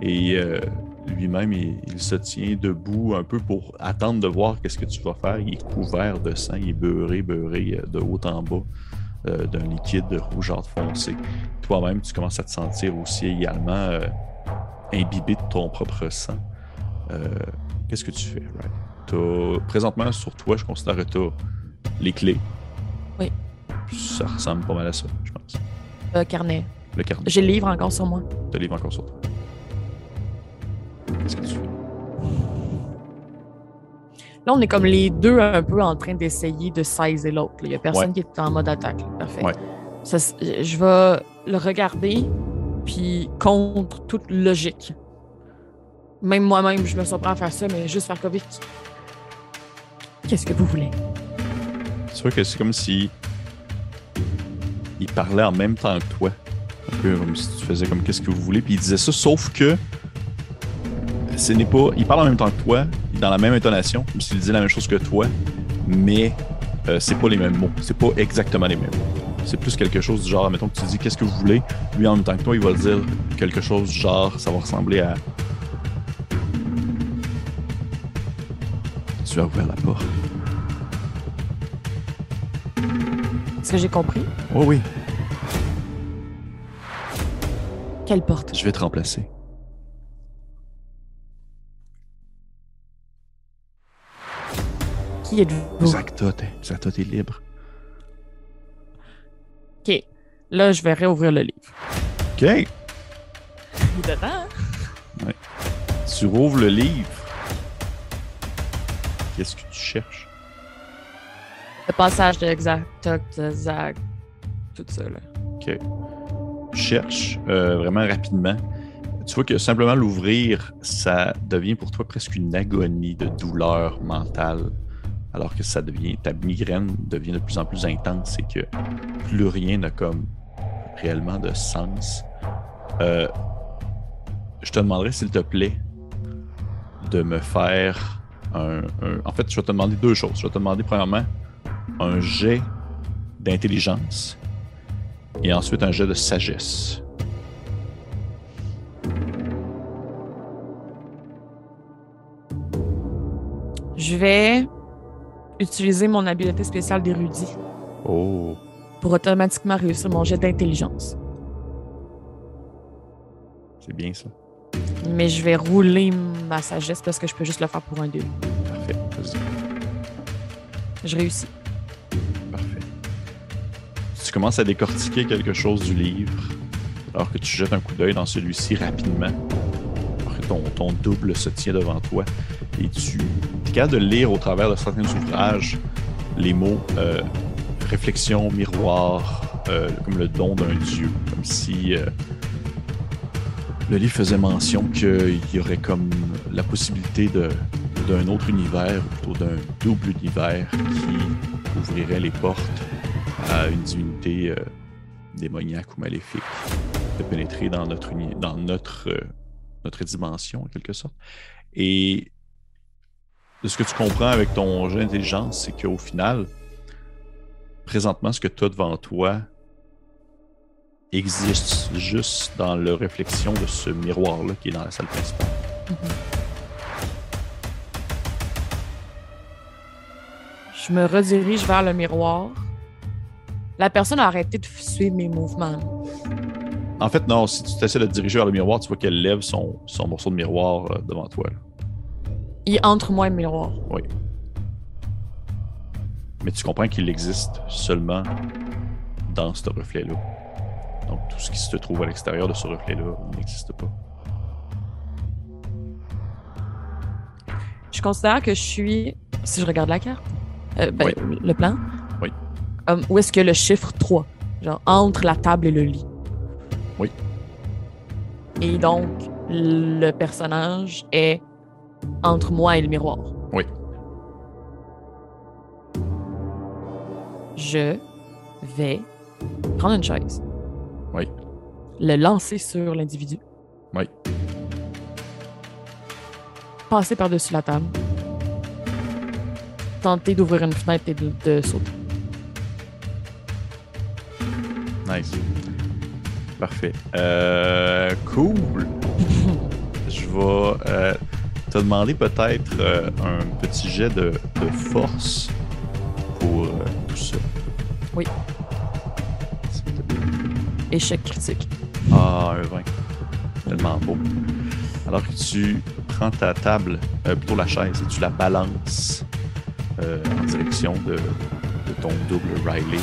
et euh, lui-même, il, il se tient debout un peu pour attendre de voir qu'est-ce que tu vas faire. Il est couvert de sang, il est beurré, beurré euh, de haut en bas euh, d'un liquide rougeâtre foncé. Toi-même, tu commences à te sentir aussi également euh, imbibé de ton propre sang. Euh, Qu'est-ce que tu fais, right? Présentement, sur toi, je considère que tu as les clés. Oui. Ça ressemble pas mal à ça, je pense. Euh, carnet. Le carnet, J'ai le livre encore sur moi. tu livre encore sur toi. Qu'est-ce que tu fais? Là, on est comme les deux un peu en train d'essayer de saisir l'autre. Il n'y a personne Ouais. qui est en mode attaque. là. Parfait. Ouais. Ça, c'est- je vais le regarder, puis contre toute logique. Même moi-même, je me surprends à faire ça, mais juste faire vite. Qu'est-ce que vous voulez? C'est vrai que c'est comme si il parlait en même temps que toi. Un peu comme si tu faisais comme qu'est-ce que vous voulez. Puis il disait ça, sauf que ce n'est pas. Il parle en même temps que toi, dans la même intonation, comme s'il disait la même chose que toi, mais euh, c'est pas les mêmes mots. C'est pas exactement les mêmes mots. C'est plus quelque chose du genre, mettons que tu dis qu'est-ce que vous voulez, lui en même temps que toi, il va dire quelque chose du genre, ça va ressembler à. Tu as ouvert la porte. Est-ce que j'ai compris? Oh oui, Quelle porte? je vais te remplacer. Qui êtes-vous? Zacta, t'es Zacta, t'es libre. OK. Là, je vais réouvrir le livre. OK. Il est dedans, hein? Tu rouvres le livre. Qu'est-ce que tu cherches? Le passage de Zac, de Zac, tout ça, là. OK. Tu cherches euh, vraiment rapidement. Tu vois que simplement l'ouvrir, ça devient pour toi presque une agonie de douleur mentale. Alors que ça devient, ta migraine devient de plus en plus intense et que plus rien n'a comme réellement de sens. Euh, je te demanderais, s'il te plaît, de me faire un, En fait, je vais te demander deux choses. Je vais te demander, premièrement, un jet d'intelligence et ensuite un jet de sagesse. Je vais utiliser mon habileté spéciale d'érudit. Oh. Pour automatiquement réussir mon jet d'intelligence. C'est bien ça. Mais je vais rouler ma sagesse parce que je peux juste le faire pour un 2. Parfait. Je réussis. Parfait. Tu commences à décortiquer quelque chose du livre alors que tu jettes un coup d'œil dans celui-ci rapidement. Ton, double se tient devant toi et tu es capable de lire au travers de certains ouvrages les mots euh, réflexion, miroir, euh, comme le don d'un dieu, comme si euh, le livre faisait mention qu'il y aurait comme la possibilité d'un autre univers, ou plutôt d'un double univers qui ouvrirait les portes à une divinité démoniaque ou maléfique de pénétrer dans notre, dans notre, notre dimension, en quelque sorte. Et ce que tu comprends avec ton jeu d'intelligence, c'est qu'au final, présentement, ce que tu as devant toi, existe juste dans la réflexion de ce miroir-là qui est dans la salle principale. Je me redirige vers le miroir. La personne a arrêté de suivre mes mouvements. En fait, non, si tu essaies de te diriger vers le miroir, tu vois qu'elle lève son, son, morceau de miroir euh, devant toi. Il entre moi et le miroir. Oui. Mais tu comprends qu'il existe seulement dans ce reflet-là. Donc tout ce qui se trouve à l'extérieur de ce reflet-là n'existe pas. Je considère que je suis, si je regarde la carte, euh, ben, le plan, oui. Euh, où est-ce que le chiffre 3? Genre entre la table et le lit? Oui. Et donc, le personnage est entre moi et le miroir. Oui. Je vais prendre une chaise. Oui. Le lancer sur l'individu. Oui. Passer par-dessus la table. Tenter d'ouvrir une fenêtre et de, sauter. Nice. Parfait. Euh, cool. Je vais euh, te demander peut-être euh, un petit jet de, de force pour tout ça. Oui. Échec critique. Ah, un 20. Tellement beau. Alors que tu prends ta table, euh, plutôt la chaise, et tu la balances euh, en direction de, ton double Riley.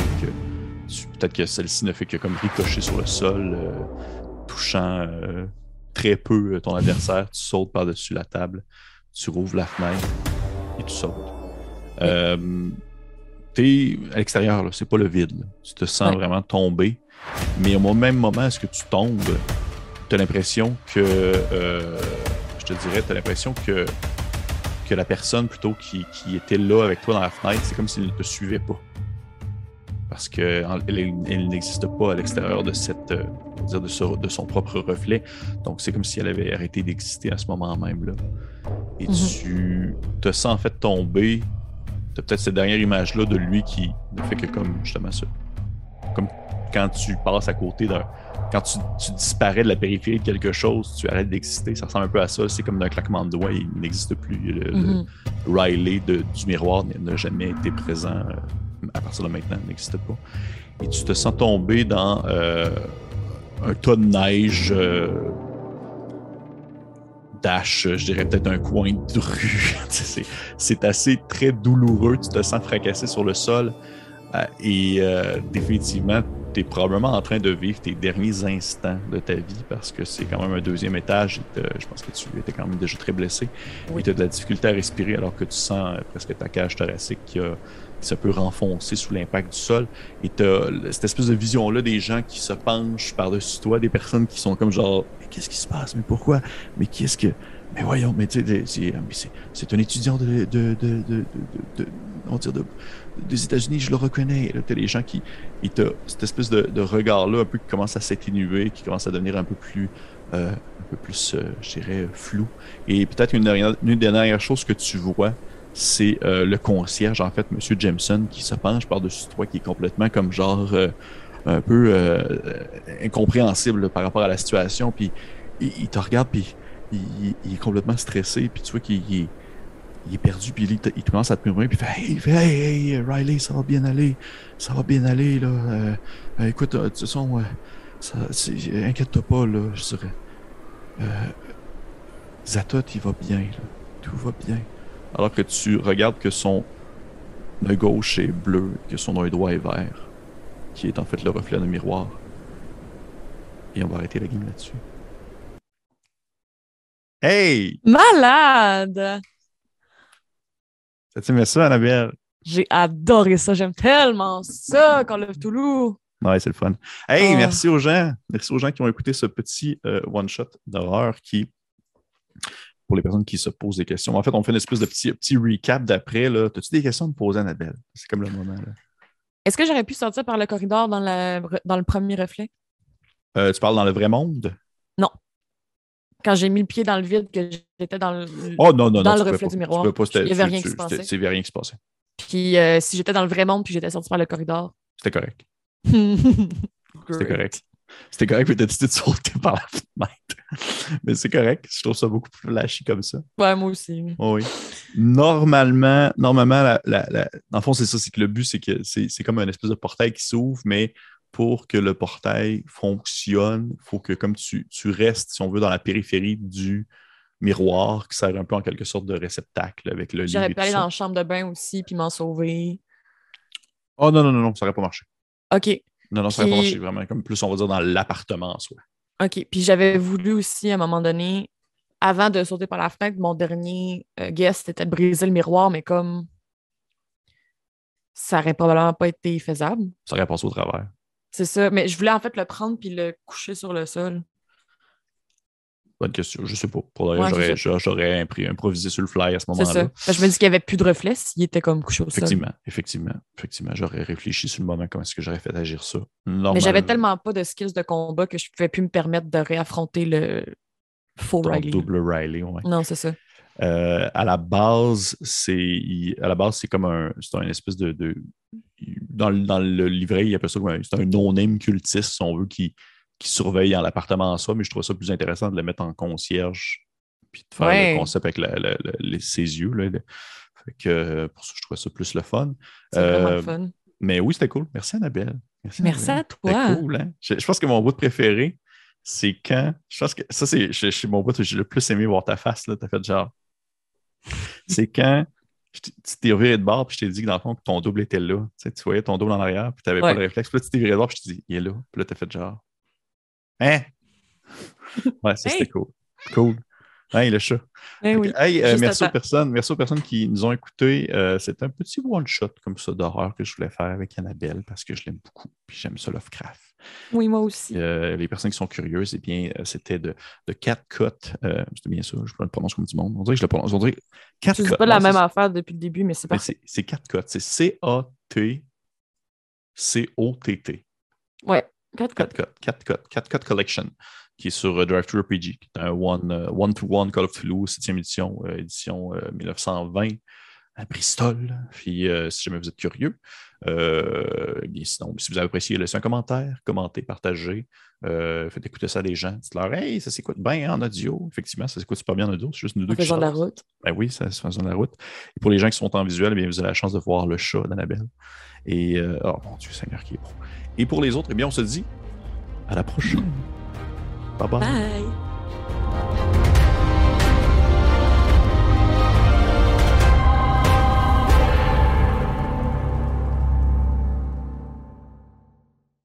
Peut-être que celle-ci ne fait que comme ricocher sur le sol, euh, touchant très peu ton adversaire. Tu sautes par-dessus la table, tu rouvres la fenêtre et tu sautes. T'es à l'extérieur, c'est pas le vide. Tu te sens vraiment tomber mais au même moment, est-ce que tu tombes, tu as l'impression que, euh, je te dirais, tu as l'impression que, que la personne plutôt qui, qui, était là avec toi dans la fenêtre, c'est comme s'il ne te suivait pas. Parce qu'elle elle, n'existe pas à l'extérieur de cette euh, de, son propre reflet. Donc c'est comme si elle avait arrêté d'exister à ce moment même là. Et mhm. tu te sens en fait tomber. Tu as peut-être cette dernière image-là de lui qui ne fait que comme justement ça. Comme quand tu passes à côté d'un. Quand tu, disparais de la périphérie de quelque chose, tu arrêtes d'exister. Ça ressemble un peu à ça. C'est comme d'un claquement de doigts, il n'existe plus. Le, mm-hmm. Riley du miroir n'a jamais été présent euh, à partir de maintenant, n'existe pas. Et tu te sens tomber dans euh, un tas de neige. Euh, je dirais peut-être un coin de rue. c'est assez très douloureux. Tu te sens fracassé sur le sol. et définitivement, tu es probablement en train de vivre tes derniers instants de ta vie parce que c'est quand même un deuxième étage. Et je pense que tu étais quand même déjà très blessé. Et tu as de la difficulté à respirer alors que tu sens presque ta cage thoracique qui, a, se peut renfoncer sous l'impact du sol. Et tu as cette espèce de vision-là des gens qui se penchent par-dessus toi, des personnes qui sont comme genre Mais qu'est-ce qui se passe? Mais pourquoi? Mais qu'est-ce que? Mais voyons, mais tu sais, c'est un étudiant de, de, de, de, de, des États-Unis, je le reconnais. Là, t'as les gens qui, ils te, cette espèce de, regard-là, un peu qui commence à s'atténuer, qui commence à devenir un peu plus, euh, un peu plus, euh, je dirais, flou. Et peut-être une, dernière- choses que tu vois, c'est euh, le concierge, en fait, Monsieur Jameson, qui se penche par-dessus toi, qui est complètement comme genre un peu incompréhensible par rapport à la situation. Puis il, te regarde, puis il, il- est complètement stressé, puis tu vois qu'il il est, il est perdu, puis il, il commence à te murmurer, puis il fait Hey, hey, hey, Riley, ça va bien aller, ça va bien aller, là. Euh, euh, écoute, euh, de toute façon, euh, inquiète-toi pas, là, je dirais. Euh, Zatot, il va bien, là. Tout va bien. Alors que tu regardes que son œil gauche est bleu, que son œil droit est vert, qui est en fait le reflet d'un miroir. Et on va arrêter la game là-dessus. Hey! Malade! Ça t'aimait ça, Annabelle? J'ai adoré ça. J'aime tellement ça, Call of Toulouse. Ouais, c'est le fun. Hey, Ah. merci aux gens. Merci aux gens qui ont écouté ce petit euh, one-shot d'horreur qui, pour les personnes qui se posent des questions, en fait, on fait une espèce de petit, petit recap d'après. là. T'as-tu des questions à me poser, Annabelle? C'est comme le moment. Est-ce que j'aurais pu sortir par le corridor dans, la- dans le premier reflet? Euh, tu parles dans le vrai monde? Quand j'ai mis le pied dans le vide, que j'étais dans le. Oh non, non, Dans non. le tu pouvais reflet pas. du miroir. Pas, Il y avait rien qui se passait. c'était- C'est rien qui se passait. Puis euh, si j'étais dans le vrai monde, puis j'étais sorti par le corridor. C'était correct. C'était correct. C'était correct, mais t'as décidé de sauter par la fenêtre? mais c'est correct. Je trouve ça beaucoup plus flashy comme ça. Ouais, moi aussi. Oh oui. Normalement, normalement la, la- la- dans le fond, c'est ça, c'est que le but, c'est que c'est comme un espèce de portail qui s'ouvre, mais pour que le portail fonctionne, il faut que comme tu, tu restes, si on veut, dans la périphérie du miroir, qui sert un peu en quelque sorte de réceptacle avec le lit. J'aurais pu aller dans la chambre de bain aussi, puis m'en sauver. Oh non, non, non, non, ça n'aurait pas marché. OK. Non, non, ça n'aurait pas marché vraiment. Comme plus, on va dire, dans l'appartement en soi. OK. Puis j'avais voulu aussi, à un moment donné, avant de sauter par la fenêtre, mon dernier euh, guest, c'était de briser le miroir, mais comme ça aurait probablement pas été faisable. Ça aurait passé au travers. C'est ça. Mais je voulais en fait le prendre puis le coucher sur le sol. Bonne question. Je sais pas. Pour Ouais, j'aurais- improvisé sur le fly à ce C'est moment-là. je me dis qu'il n'y avait plus de reflet s'il était comme couché au sol. Effectivement, effectivement, effectivement. J'aurais réfléchi sur le moment comment est-ce que j'aurais fait agir ça. Mais j'avais tellement pas de skills de combat que je pouvais plus me permettre de réaffronter le faux Riley. double Riley, ouais. Non, c'est ça. Euh, à la base, c'est à la base c'est comme un c'est un espèce de, de- dans, le, dans le livret il appelle ça comme un, c'est un non-name cultiste si on veut qui, qui surveille en l'appartement en soi, mais je trouve ça plus intéressant de le mettre en concierge puis de faire Ouais. le concept avec la- la- la- les- ses yeux là. Fait que euh, pour ça je trouvais ça plus le fun. C'est vraiment Euh, le fun. Mais oui, c'était cool. Merci Annabelle. Merci, Merci Annabelle. à toi. C'était cool, hein? Je, je pense que mon bout préféré, c'est quand. Je pense que ça, c'est je- je- mon bout, j'ai le plus aimé voir ta face, là. T'as fait genre. C'est quand tu t'es reviré de bord, puis je t'ai dit que dans le fond, que ton double était là. Tu, sais, tu voyais ton double en arrière, puis t'avais Ouais. pas le réflexe. Puis là, tu t'es viré de bord, puis je t'ai dit, il est là. Puis là, t'as fait genre. Hein? Ouais, ça, c'était cool. Cool. Hey, le chat. Oui. Hey, euh, merci, aux personnes, merci aux personnes qui nous ont écoutés. Euh, c'est un petit one-shot comme ça d'horreur que je voulais faire avec Annabelle parce que je l'aime beaucoup. Puis j'aime ça, Lovecraft. Oui, moi aussi. Euh, les personnes qui sont curieuses, eh bien, euh, c'était de, de Cat Cut. Euh, c'était bien ça, je le prononce comme du monde. On dirait que je le prononce. On dirait Cat Cut. pas la Non, même c'est- affaire depuis le début, mais c'est parfait. C'est c'est Cat Cut. C'est C-A-T-C-O-T-T. Ouais. Quatre Cat codes. Cut. Cat Cut. Cat Cut Collection, qui est sur euh, Drive Thru RPG, qui est un one, euh, one-to-one Call of Cthulhu, 7e édition, euh, édition euh, 1920 à Bristol. Puis, si jamais vous êtes curieux, euh, bien, sinon, si vous avez apprécié, laissez un commentaire, commentez, partagez, euh, faites écouter ça à des gens. Dites-leur, hey, ça s'écoute bien en audio. Effectivement, ça s'écoute super bien en audio. C'est juste nous deux En qui faisant de la route. Ben oui, ça se faisant de la route. Et pour les gens qui sont en visuel, bien, vous avez la chance de voir le chat d'Annabelle. Et, euh, oh mon Dieu, Seigneur, qui est bon. Et pour les autres, eh bien, on se dit à la prochaine. Bye-bye. Bye.